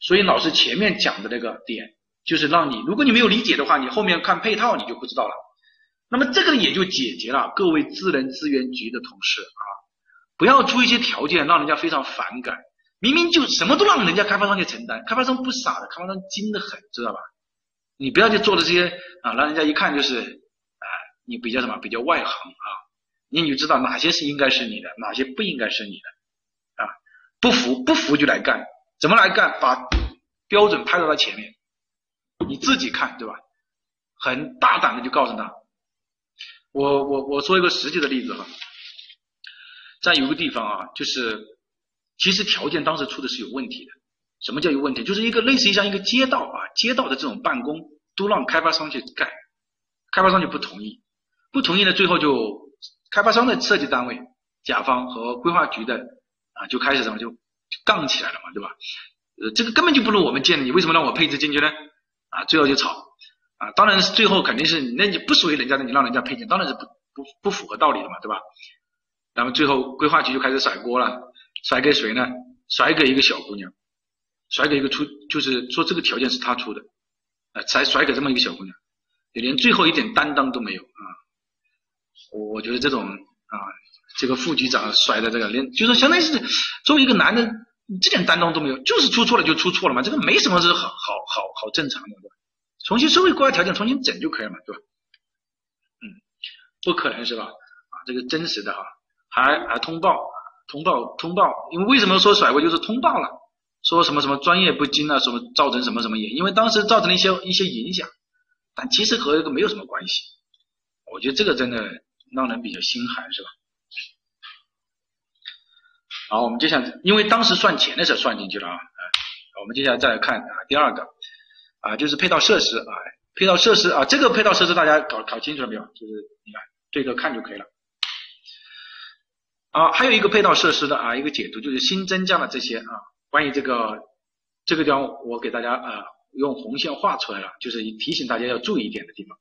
所以老师前面讲的那个点。就是让你，如果你没有理解的话，你后面看配套你就不知道了。那么这个也就解决了各位自然资源局的同事啊，不要出一些条件让人家非常反感。明明就什么都让人家开发商去承担，开发商不傻的，开发商精的很，知道吧？你不要去做的这些啊，让人家一看就是啊，你比较什么比较外行啊，你就知道哪些是应该是你的，哪些不应该是你的，不服不服就来干，怎么来干？把标准拍到他前面，你自己看对吧？很大胆的就告诉他，我我我说一个实际的例子哈，在有个地方啊，就是其实条件当时出的是有问题的。什么叫有问题？就是一个类似于像一个街道啊，街道的这种办公都让开发商去盖，开发商就不同意，不同意呢，最后就开发商的设计单位、甲方和规划局的就开始什么就杠起来了嘛，对吧？呃，这个根本就不如我们建的，你为什么让我配置进去呢？啊，最后就吵啊，当然是最后肯定是那你不属于人家的，你让人家配件，当然是不不不符合道理的嘛，对吧？然后最后规划局就开始甩锅了，甩给谁呢？甩给一个小姑娘。甩给一个出，就是说这个条件是他出的，啊，才甩给这么一个小姑娘，连最后一点担当都没有啊！我我觉得这种啊，这个副局长甩的这个，连就是相当于是作为一个男的，这点担当都没有，就是出错了就出错了嘛，这个没什么是好好好好正常的，对吧？重新社会规划条件重新整就可以了嘛，对吧？嗯，不可能是吧？啊，这个真实的哈，还还通报，通报通报，因为为什么说甩锅就是通报了？说什么什么专业不精啊，什么造成什么什么影，因为当时造成了一些一些影响，但其实和这个没有什么关系。我觉得这个真的让人比较心寒，是吧？好，我们接下来，因为当时算钱的时候算进去了啊，我们接下来再来看啊，第二个啊，就是配套设施啊，配套设施啊，这个配套设施大家搞搞清楚了没有？就是你看对着看就可以了。啊，还有一个配套设施的啊，一个解读就是新增加了这些啊。关于这个这个地方，我给大家啊用红线画出来了，就是提醒大家要注意一点的地方，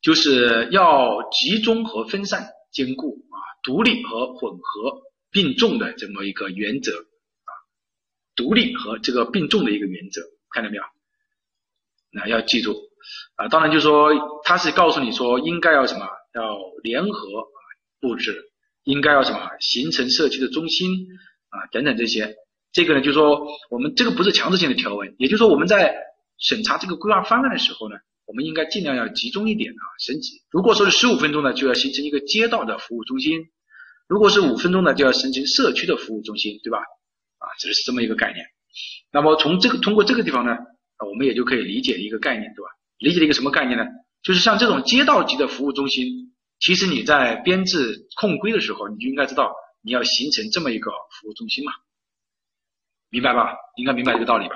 就是要集中和分散兼顾，独立和混合并重的这么一个原则啊，独立和这个并重的一个原则，看到没有？那要记住啊，当然就是说他是告诉你说应该要什么，要联合布置，应该要什么形成社区的中心。啊，等等这些，这个呢，就是说我们这个不是强制性的条文，也就是说我们在审查这个规划方案的时候呢，我们应该尽量要集中一点啊，升级。如果说是十五分钟呢，就要形成一个街道的服务中心；如果是五分钟呢，就要形成社区的服务中心，对吧？啊，这是这么一个概念。那么从这个通过这个地方呢，啊，我们也就可以理解一个概念，对吧？理解了一个什么概念呢？就是像这种街道级的服务中心，其实你在编制控规的时候，你就应该知道。你要形成这么一个服务中心嘛，明白吧？应该明白这个道理吧？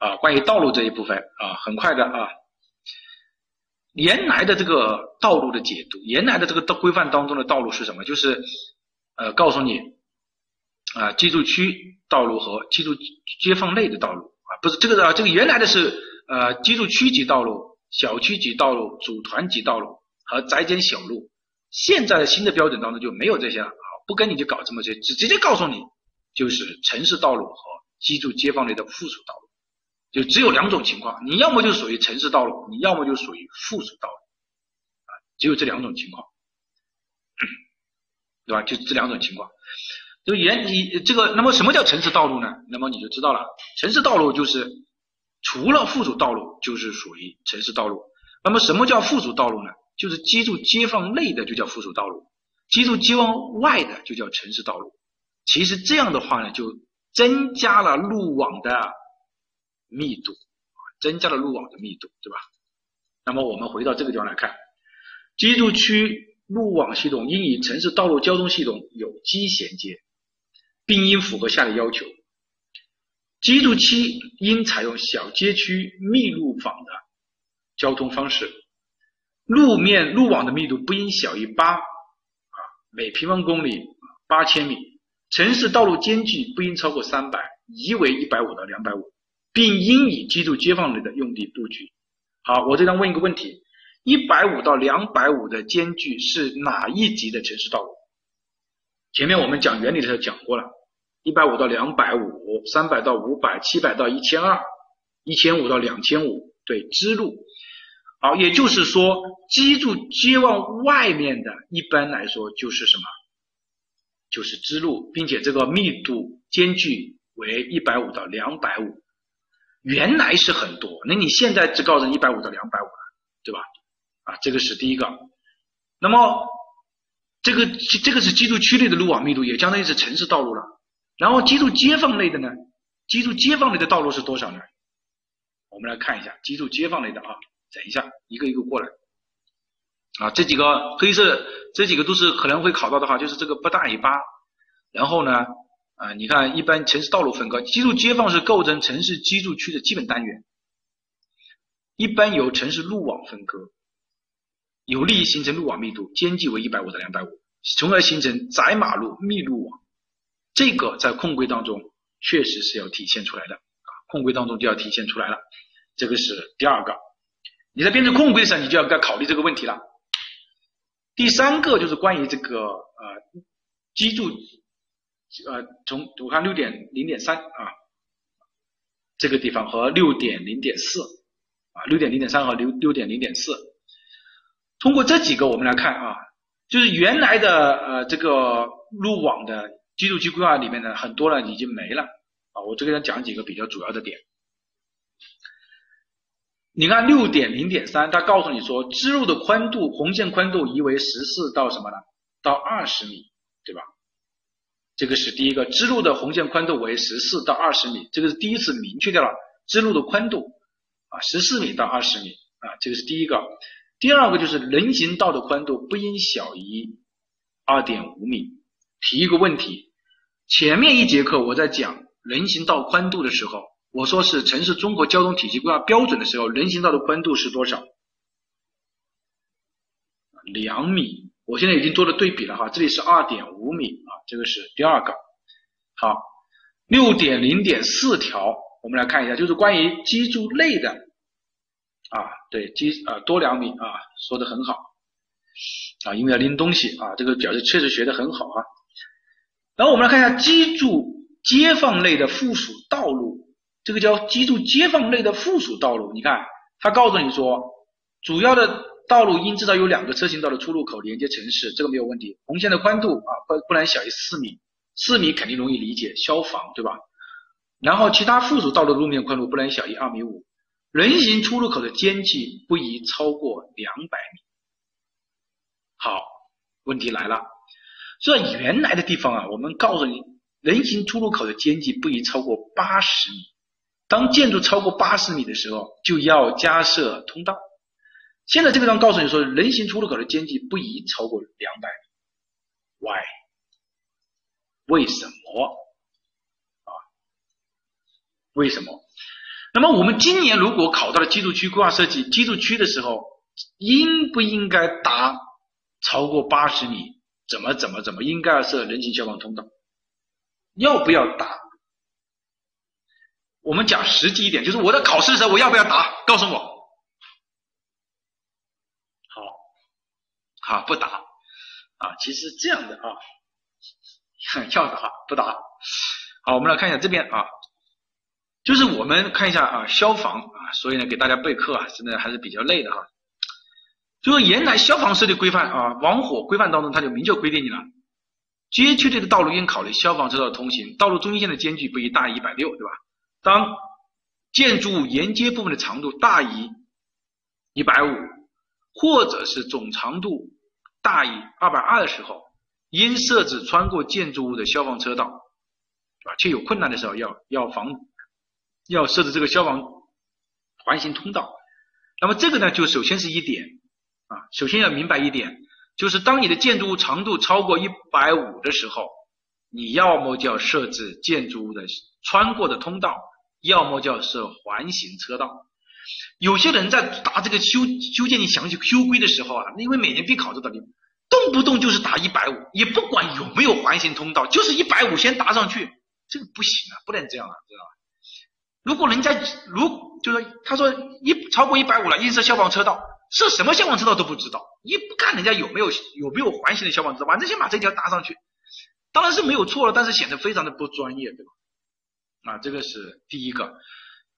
啊，关于道路这一部分啊，很快的啊，原来的这个道路的解读，原来的这个道规范当中的道路是什么？就是呃，告诉你啊，居住区道路和居住街坊内的道路啊，不是这个啊，这个原来的是呃，居住区级道路、小区级道路、组团级道路和宅间小路。现在的新的标准当中就没有这些了啊，不跟你就搞这么些，只直接告诉你就是城市道路和居住街坊类的附属道路，就只有两种情况，你要么就属于城市道路，你要么就属于附属道路，啊，只有这两种情况，对吧？就这两种情况，就原你这个，那么什么叫城市道路呢？那么你就知道了，城市道路就是除了附属道路就是属于城市道路，那么什么叫附属道路呢？就是居住街坊内的就叫附属道路，居住街坊外的就叫城市道路。其实这样的话呢，就增加了路网的密度啊，增加了路网的密度，对吧？那么我们回到这个地方来看，居住区路网系统应与城市道路交通系统有机衔接，并应符合下列要求：居住区应采用小街区密路网的交通方式。路面路网的密度不应小于八啊每平方公里八千米，城市道路间距不应超过三百，宜为一百五到两百五，并应以居住街坊内的用地布局。好，我这张问一个问题：一百五到两百五的间距是哪一级的城市道路？前面我们讲原理的时候讲过了，一百五到两百五，三百到五百，七百到一千二，一千五到两千五，对，支路。好，也就是说，居住街往外面的，一般来说就是什么？就是支路，并且这个密度间距为一百五到两百五，原来是很多，那你现在只告诉一百五到两百五了，对吧？啊，这个是第一个。那么这个这个是居住区内的路网密度，也相当于是城市道路了。然后居住街坊类的呢，居住街坊类的道路是多少呢？我们来看一下居住街坊类的啊，等一下一个一个过来。啊，这几个黑色这几个都是可能会考到的话，就是这个不大于八。然后呢，啊，你看一般城市道路分割，居住街坊是构成城市居住区的基本单元，一般由城市路网分割，有利于形成路网密度，间距为一百五到两百五，从而形成窄马路密路网。这个在控规当中确实是要体现出来的啊，控规当中就要体现出来了。这个是第二个，你在编制控规上，你就要该考虑这个问题了。第三个就是关于这个呃居住呃从我看六点零点三啊这个地方和六点零点四啊六点零点三和六六点零点四，通过这几个我们来看啊，就是原来的呃这个路网的居住区规划里面呢很多呢已经没了啊，我这边讲几个比较主要的点。你看六点零点三，它告诉你说支路的宽度，红线宽度移为十四到什么呢？到二十米，对吧？这个是第一个，支路的红线宽度为十四到二十米，这个是第一次明确掉了支路的宽度啊，十四米到二十米啊，这个是第一个。第二个就是人行道的宽度不应小于二点五米。提一个问题，前面一节课我在讲人行道宽度的时候。我说是城市综合交通体系规划标准的时候，人行道的宽度是多少？两米。我现在已经做了对比了哈，这里是二点五米啊，这个是第二个。好，六点零点四条，我们来看一下，就是关于居住类的啊，对，居啊多两米啊，说的很好啊，因为要拎东西啊，这个表示确实学的很好啊。然后我们来看一下居住街坊类的附属道路。这个叫居住街坊类的附属道路，你看，它告诉你说，主要的道路应至少有两个车行道的出入口连接城市，这个没有问题。红线的宽度啊，不不能小于四米，四米肯定容易理解，消防对吧？然后其他附属道路路面宽度不能小于二米五，人行出入口的间距不宜超过两百米。好，问题来了，这原来的地方啊，我们告诉你，人行出入口的间距不宜超过八十米。当建筑超过八十米的时候，就要加设通道。现在这个地方告诉你说，人行出入口的间距不宜超过两百米。Why？为什么？啊？为什么？那么我们今年如果考到了居住区规划设计居住区的时候，应不应该达超过八十米？怎么怎么怎么应该要设人行消防通道？要不要打？我们讲实际一点，就是我在考试的时候，我要不要答？告诉我。好，啊不答啊？其实这样的啊，要的话不答。好，我们来看一下这边啊，就是我们看一下啊，消防啊，所以呢给大家备课啊，真的还是比较累的哈。就是原来消防设计规范啊，防火规范当中它就明确规定你了，街区内的道路应考虑消防车道通行，道路中心线的间距不宜大于一百六，对吧？当建筑物沿街部分的长度大于一百五，或者是总长度大于二百二的时候，应设置穿过建筑物的消防车道，啊，且有困难的时候要要防，要设置这个消防环形通道。那么这个呢，就首先是一点啊，首先要明白一点，就是当你的建筑物长度超过一百五的时候，你要么就要设置建筑物的穿过的通道。要么就要设环形车道，有些人在答这个修修建你详细修规的时候啊，因为每年必考这道题，动不动就是答一百五，也不管有没有环形通道，就是一百五先答上去，这个不行啊，不能这样啊，知道吧？如果人家如就是他说一超过一百五了，应设消防车道，设什么消防车道都不知道，你不看人家有没有有没有环形的消防车道，反正先把这条答上去，当然是没有错了，但是显得非常的不专业，对吧？啊，这个是第一个。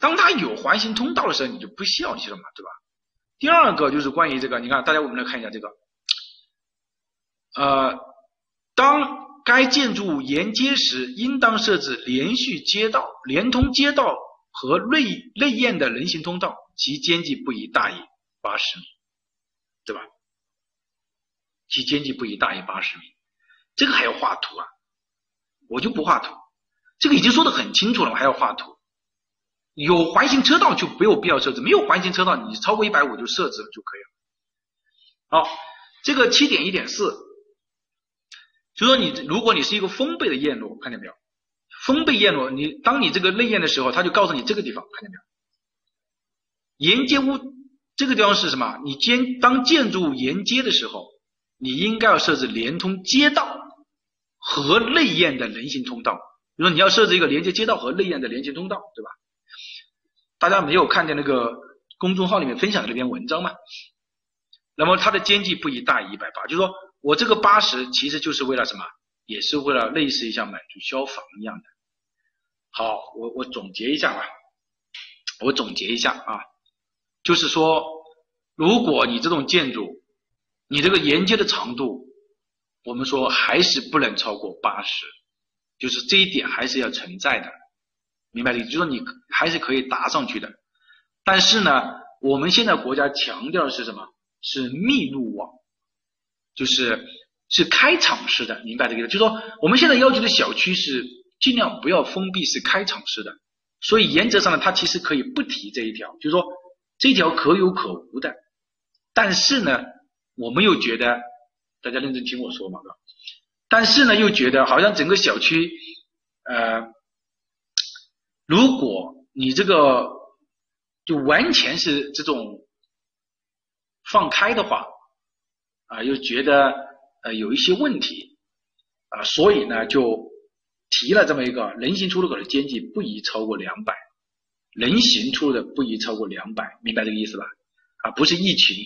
当它有环形通道的时候，你就不需要去了嘛，对吧？第二个就是关于这个，你看，大家我们来看一下这个。呃，当该建筑物沿街时，应当设置连续街道、连通街道和内内苑的人行通道，其间距不宜大于八十米，对吧？其间距不宜大于八十米，这个还要画图啊？我就不画图，这个已经说的很清楚了，我还要画图。有环形车道就没有必要设置，没有环形车道，你超过一百五就设置了就可以了。好，这个七点一点四，就说你如果你是一个封闭的院落，看见没有？封闭院落，你当你这个内院的时候，他就告诉你这个地方，看见没有？沿街屋这个地方是什么？你建当建筑物沿街的时候。你应该要设置连通街道和内院的人行通道，比如说你要设置一个连接街道和内院的连行通道，对吧？大家没有看见那个公众号里面分享的那篇文章吗？那么它的间距不宜大于一百八，就是说我这个八十其实就是为了什么？也是为了类似于像满足消防一样的。好，我我总结一下吧，我总结一下啊，就是说如果你这种建筑，你这个沿街的长度，我们说还是不能超过八十，就是这一点还是要存在的，明白的？就是说你还是可以搭上去的，但是呢，我们现在国家强调的是什么？是密路网，就是是开敞式的，明白这个意思？就是说我们现在要求的小区是尽量不要封闭，是开敞式的，所以原则上呢，它其实可以不提这一条，就是说这条可有可无的，但是呢。我们又觉得，大家认真听我说嘛，但是呢，又觉得好像整个小区，呃，如果你这个就完全是这种放开的话，啊，又觉得呃有一些问题，啊，所以呢就提了这么一个人行出入口的间距不宜超过两百，人行出入的不宜超过两百，明白这个意思吧？啊，不是疫情。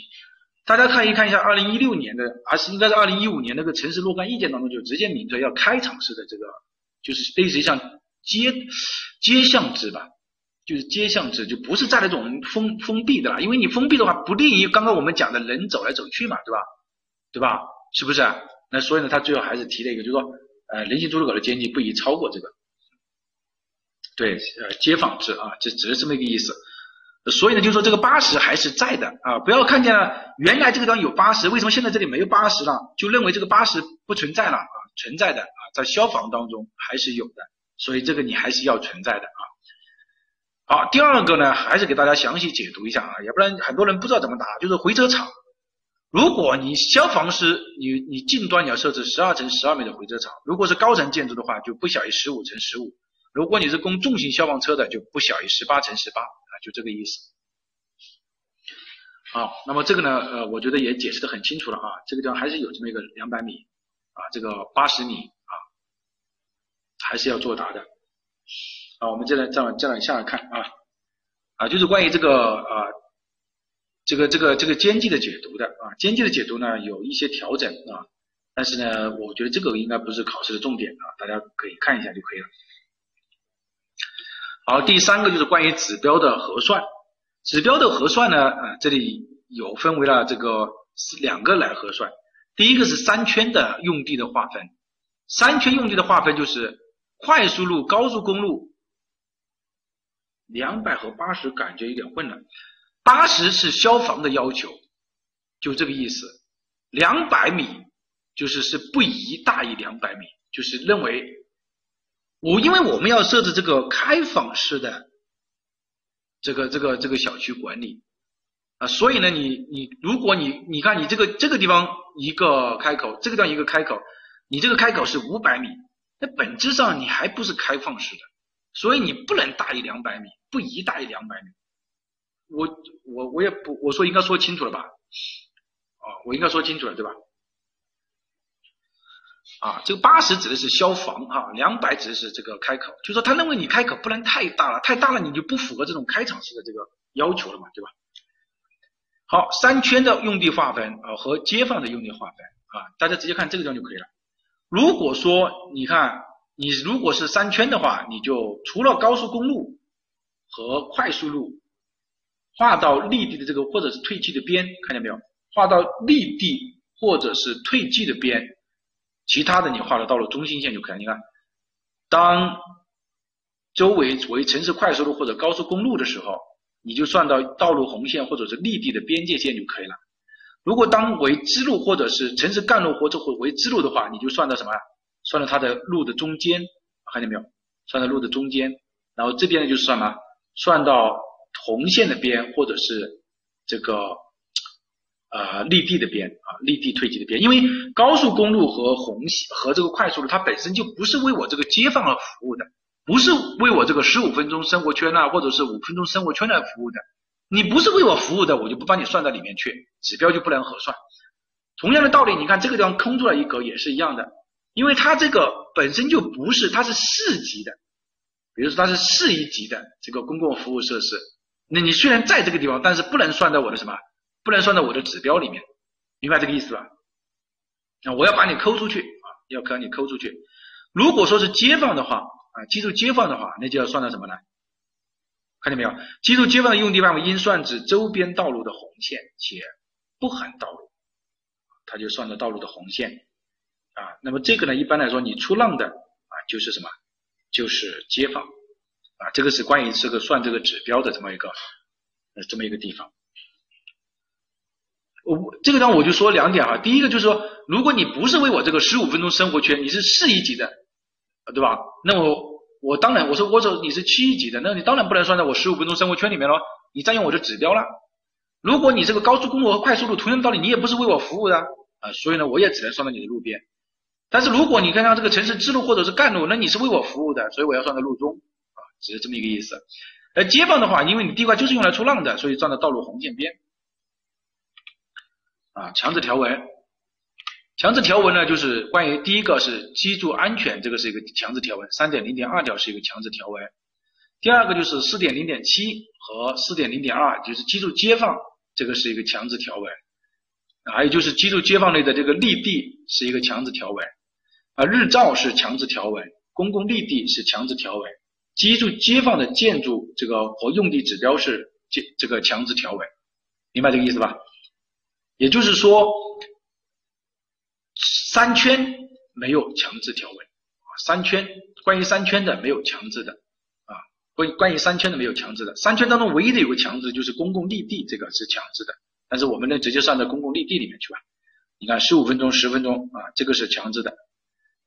大家看一看一下，二零一六年的，还是应该是二零一五年那个城市若干意见当中就直接明确要开场式的这个，就是类似于像街街巷制吧，就是街巷制，就不是在那种封封闭的了，因为你封闭的话不利于刚刚我们讲的人走来走去嘛，对吧？对吧？是不是？那所以呢，他最后还是提了一个，就是说，呃，人行出入口的间距不宜超过这个，对，呃，街坊制啊，就只是这么一个意思。所以呢，就说这个八十还是在的啊，不要看见了原来这个地方有八十，为什么现在这里没有八十了？就认为这个八十不存在了啊？存在的啊，在消防当中还是有的，所以这个你还是要存在的啊。好，第二个呢，还是给大家详细解读一下啊，要不然很多人不知道怎么答，就是回车场。如果你消防是你你近端你要设置十二乘十二米的回车场，如果是高层建筑的话，就不小于十五乘十五。如果你是供重型消防车的，就不小于十八乘十八啊，就这个意思。好，那么这个呢，呃，我觉得也解释的很清楚了啊，这个地方还是有这么一个两百米啊，这个八十米，还是要作答的。啊，我们再来再往再往下看啊，啊，就是关于这个啊，这个这个这个间距的解读的啊，间距的解读呢有一些调整啊，但是呢，我觉得这个应该不是考试的重点啊，大家可以看一下就可以了。好，第三个就是关于指标的核算。指标的核算呢，啊，这里有分为了这个两个来核算。第一个是三圈的用地的划分，三圈用地的划分就是快速路、高速公路，两百和八十感觉有点混了。八十是消防的要求，就这个意思。两百米就是是不宜大于两百米，就是认为。我因为我们要设置这个开放式的这个这个这个小区管理啊，所以呢，你你如果你你看你这个这个地方一个开口，这个地方一个开口，你这个开口是五百米，那本质上你还不是开放式的，所以你不能大于两百米，不宜大于两百米。我我我也不我说应该说清楚了吧？啊，我应该说清楚了对吧？啊，这个八十指的是消防哈，两百指的是这个开口，就说他认为你开口不能太大了，太大了你就不符合这种开场式的这个要求了嘛，对吧？好，三圈的用地划分啊和街坊的用地划分啊，大家直接看这个地方就可以了。如果说你看你如果是三圈的话，你就除了高速公路和快速路划到立地的这个或者是退迹的边，看见没有？划到立地或者是退迹的边。其他的你画到道路中心线就可以。你看，当周围为城市快速路或者高速公路的时候，你就算到道路红线或者是绿地的边界线就可以了。如果当为支路或者是城市干路或者为支路的话，你就算到什么？算到它的路的中间，看见没有？算到路的中间，然后这边呢就是算什么？算到红线的边或者是这个呃绿地的边啊，绿地退集的边。因为高速公路和红线和这个快速路，它本身就不是为我这个街坊而服务的。不是为我这个十五分钟生活圈呐，或者是五分钟生活圈来服务的。你不是为我服务的，我就不把你算到里面去，指标就不能核算。同样的道理，你看这个地方空出来一格也是一样的，因为它这个本身就不是，它是市级的，比如说它是市一级的这个公共服务设施，那你虽然在这个地方，但是不能算在我的什么，不能算在我的指标里面，明白这个意思吧？那我要把你抠出去啊，要把你抠出去。如果说是街坊的话。啊，记住街坊的话，那就要算到什么呢？看见没有？记住街坊的用地范围应算至周边道路的红线，且不含道路，它就算到道路的红线啊。那么这个呢，一般来说你出让的啊，就是什么？就是街坊啊。这个是关于这个算这个指标的这么一个呃这么一个地方。我这个地方我就说两点啊。第一个就是说，如果你不是为我这个十五分钟生活圈，你是市一级的。对吧？那我我当然我说我说你是七级的，那你当然不能算在我十五分钟生活圈里面了，你占用我的指标了。如果你这个高速公路和快速路同样道理，你也不是为我服务的啊，所以呢，我也只能算在你的路边。但是如果你看看这个城市支路或者是干路，那你是为我服务的，所以我要算在路中啊，只是这么一个意思。而街坊的话，因为你地块就是用来出让的，所以算到道路红线边啊，强制条文。强制条文呢，就是关于第一个是居住安全，这个是一个强制条文，三点零点二条是一个强制条文。第二个就是四点零点七和四点零点二，就是居住街坊，这个是一个强制条文。还有就是居住街坊内的这个绿地是一个强制条文，啊，日照是强制条文，公共绿地是强制条文，居住街坊的建筑这个和用地指标是这这个强制条文，明白这个意思吧？也就是说。三圈没有强制条文啊，三圈关于三圈的没有强制的啊，关关于三圈的没有强制的，三圈当中唯一的有个强制就是公共绿地这个是强制的，但是我们呢直接算到公共绿地里面去吧。你看十五分钟、十分钟啊，这个是强制的。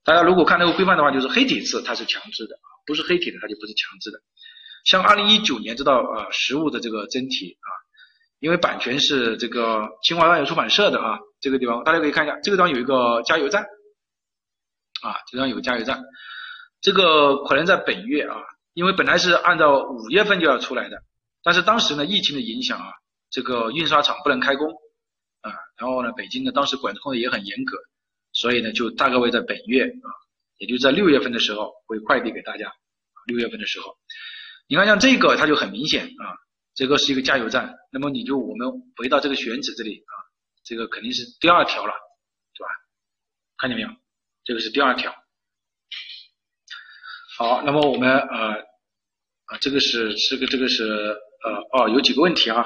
大家如果看那个规范的话，就是黑体字它是强制的啊，不是黑体的它就不是强制的。像二零一九年这道啊实物的这个真题啊，因为版权是这个清华大学出版社的啊。这个地方大家可以看一下，这个地方有一个加油站啊，这地方有个加油站，这个可能在本月啊，因为本来是按照五月份就要出来的，但是当时呢疫情的影响啊，这个印刷厂不能开工啊，然后呢北京呢当时管控的也很严格，所以呢就大概会在本月啊，也就在六月份的时候会快递给大家，六月份的时候，你看像这个它就很明显啊，这个是一个加油站，那么你就我们回到这个选址这里啊。这个肯定是第二条了，是吧？看见没有？这个是第二条。好，那么我们呃啊，这个是这个这个是呃哦，有几个问题啊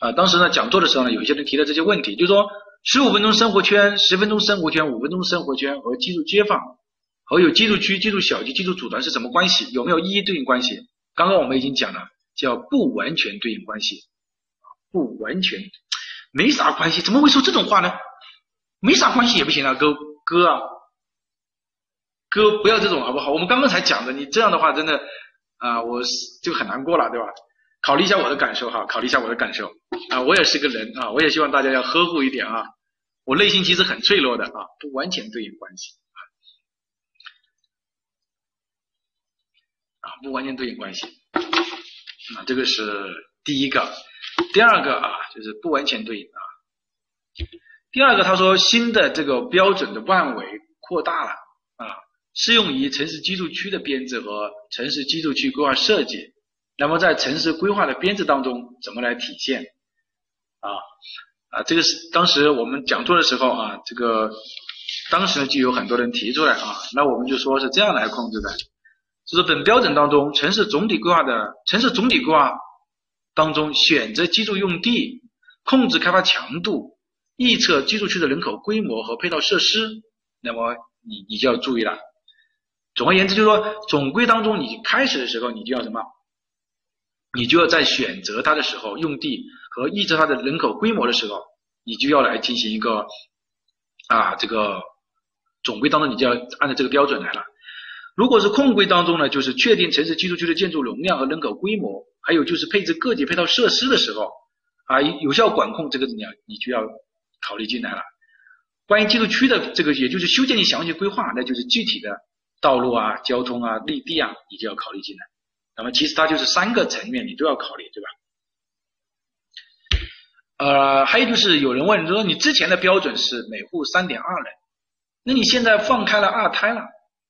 啊，当时呢讲座的时候呢，有些人提了这些问题，就是说十五分钟生活圈、十分钟生活圈、五分钟生活圈和居住街坊和有居住区、居住小区、居住组团是什么关系？有没有一一对应关系？刚刚我们已经讲了，叫不完全对应关系，不完全。没啥关系，怎么会说这种话呢？没啥关系也不行啊，哥哥啊，哥不要这种好不好？我们刚刚才讲的，你这样的话真的啊，我就很难过了，对吧？考虑一下我的感受哈，考虑一下我的感受啊，我也是个人啊，我也希望大家要呵护一点啊，我内心其实很脆弱的啊，不完全对应关系啊，不完全对应关系啊，这个是第一个。第二个啊，就是不完全对应啊。第二个，他说新的这个标准的范围扩大了啊，适用于城市居住区的编制和城市居住区规划设计。那么在城市规划的编制当中，怎么来体现啊？啊，这个是当时我们讲座的时候啊，这个当时呢就有很多人提出来啊，那我们就说是这样来控制的，就是本标准当中城市总体规划的城市总体规划。当中选择居住用地，控制开发强度，预测居住区的人口规模和配套设施，那么你你就要注意了。总而言之，就是说总规当中，你开始的时候，你就要什么？你就要在选择它的时候，用地和抑制它的人口规模的时候，你就要来进行一个啊这个总规当中，你就要按照这个标准来了。如果是控规当中呢，就是确定城市居住区的建筑容量和人口规模，还有就是配置各级配套设施的时候啊，有效管控这个你要你就要考虑进来了。关于居住区的这个，也就是修建的详细规划，那就是具体的道路啊、交通啊、绿地啊，你就要考虑进来。那么其实它就是三个层面你都要考虑，对吧？呃，还有就是有人问说，你之前的标准是每户三点二人，那你现在放开了二胎了？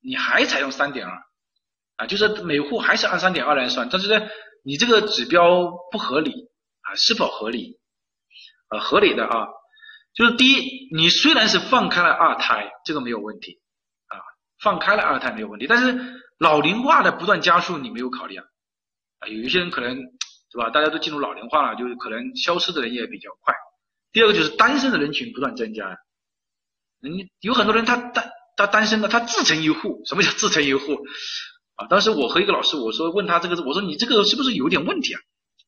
你还采用三点二啊？就是每户还是按三点二来算，但是呢，你这个指标不合理啊？是否合理？呃，合理的啊，就是第一，你虽然是放开了二胎，这个没有问题啊，放开了二胎没有问题，但是老龄化的不断加速，你没有考虑啊？啊，有一些人可能是吧？大家都进入老龄化了，就是可能消失的人也比较快。第二个就是单身的人群不断增加，嗯，有很多人他单。他单身的，他自成一户。什么叫自成一户啊？当时我和一个老师，我说问他这个，我说你这个是不是有点问题啊？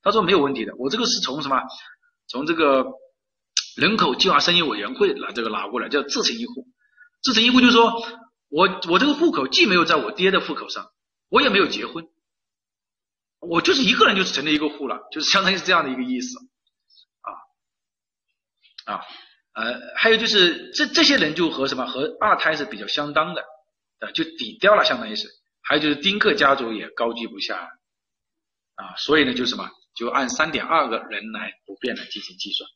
他说没有问题的，我这个是从什么？从这个人口计划生育委员会拿这个拿过来，叫自成一户。自成一户就是说我我这个户口既没有在我爹的户口上，我也没有结婚，我就是一个人就是成了一个户了，就是相当于是这样的一个意思啊啊。呃，还有就是这这些人就和什么和二胎是比较相当的，啊，就抵掉了，相当于是。还有就是丁克家族也高居不下，啊，所以呢就什么就按三点二个人来不变的进行计算。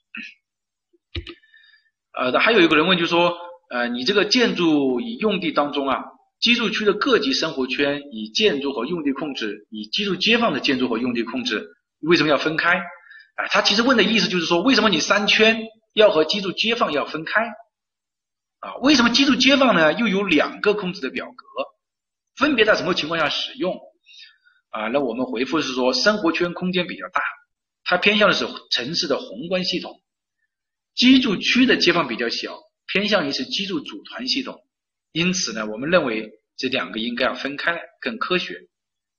呃，还有一个人问就是说，呃，你这个建筑与用地当中啊，居住区的各级生活圈以建筑和用地控制，以居住街坊的建筑和用地控制，为什么要分开？啊，他其实问的意思就是说，为什么你三圈？要和居住街坊要分开啊？为什么居住街坊呢？又有两个控制的表格，分别在什么情况下使用啊？那我们回复是说，生活圈空间比较大，它偏向的是城市的宏观系统；居住区的街坊比较小，偏向于是居住组团系统。因此呢，我们认为这两个应该要分开，更科学。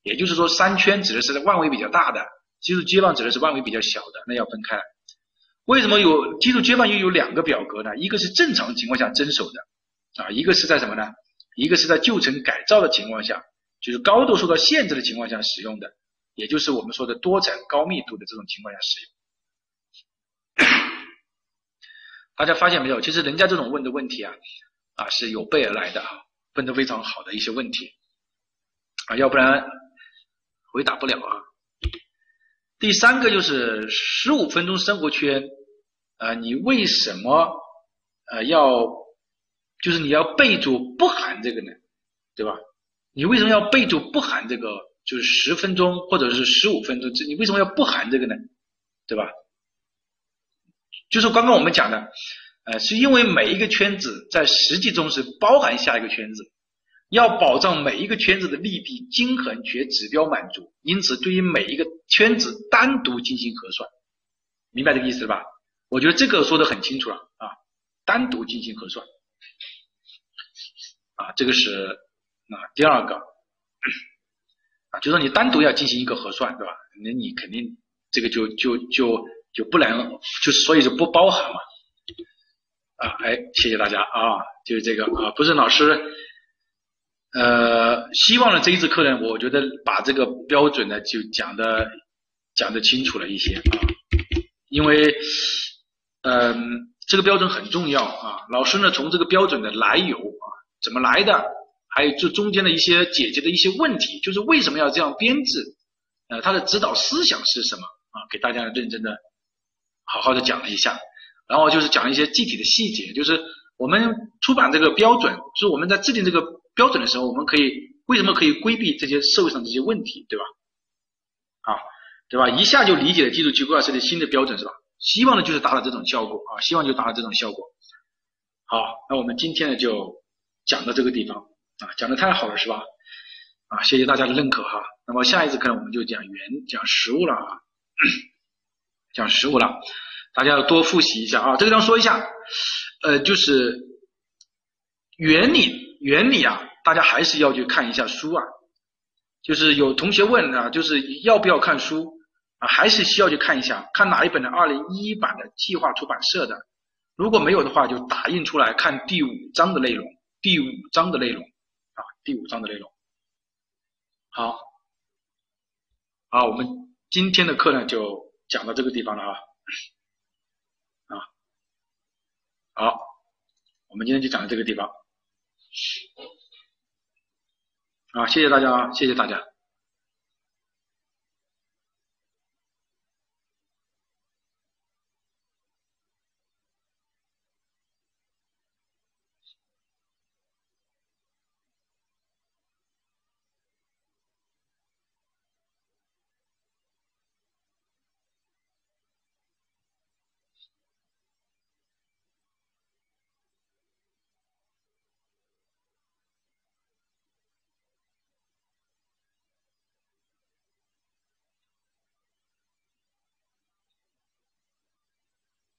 也就是说，三圈指的是范围比较大的，居住街坊指的是范围比较小的，那要分开。为什么有居住街坊又有两个表格呢？一个是正常情况下遵守的啊，一个是在什么呢？一个是在旧城改造的情况下，就是高度受到限制的情况下使用的，也就是我们说的多层高密度的这种情况下使用。(coughs) 大家发现没有？其实人家这种问的问题啊啊是有备而来的啊，问的非常好的一些问题啊，要不然回答不了啊。第三个就是十五分钟生活圈，呃，你为什么呃要就是你要备注不含这个呢？对吧？你为什么要备注不含这个？就是十分钟或者是十五分钟，这你为什么要不含这个呢？对吧？就是刚刚我们讲的，呃，是因为每一个圈子在实际中是包含下一个圈子。要保障每一个圈子的利弊均衡且指标满足，因此对于每一个圈子单独进行核算，明白这个意思吧？我觉得这个说的很清楚了啊，单独进行核算啊，这个是啊第二个啊，就说你单独要进行一个核算，对吧？那你肯定这个就就就就不能，就所以就不包含嘛啊，哎，谢谢大家啊，就是这个啊，不是老师。呃，希望呢这一次课呢，我觉得把这个标准呢就讲的讲的清楚了一些啊，因为嗯这个标准很重要啊，老师呢从这个标准的来由啊怎么来的，还有这中间的一些解决的一些问题，就是为什么要这样编制，呃它的指导思想是什么啊，给大家认真的好好的讲了一下，然后就是讲一些具体的细节，就是我们出版这个标准，就是我们在制定这个。标准的时候，我们可以为什么可以规避这些社会上这些问题，对吧？啊，对吧？一下就理解了基础规划设计新的标准是吧？希望呢就是达到这种效果啊，希望就达到这种效果。好，那我们今天呢就讲到这个地方啊，讲的太好了是吧？啊，谢谢大家的认可哈。那么下一次课我们就讲原讲实物了啊，(clears throat) 讲实物了，大家要多复习一下啊。这个地方说一下，呃，就是。原理原理啊，大家还是要去看一下书啊。就是有同学问啊，就是要不要看书啊？还是需要去看一下，看哪一本的二零一一版的计划出版社的。如果没有的话，就打印出来看第五章的内容。第五章的内容啊，第五章的内容。好，好，我们今天的课呢就讲到这个地方了啊。啊，好，我们今天就讲到这个地方。啊，谢谢大家，谢谢大家。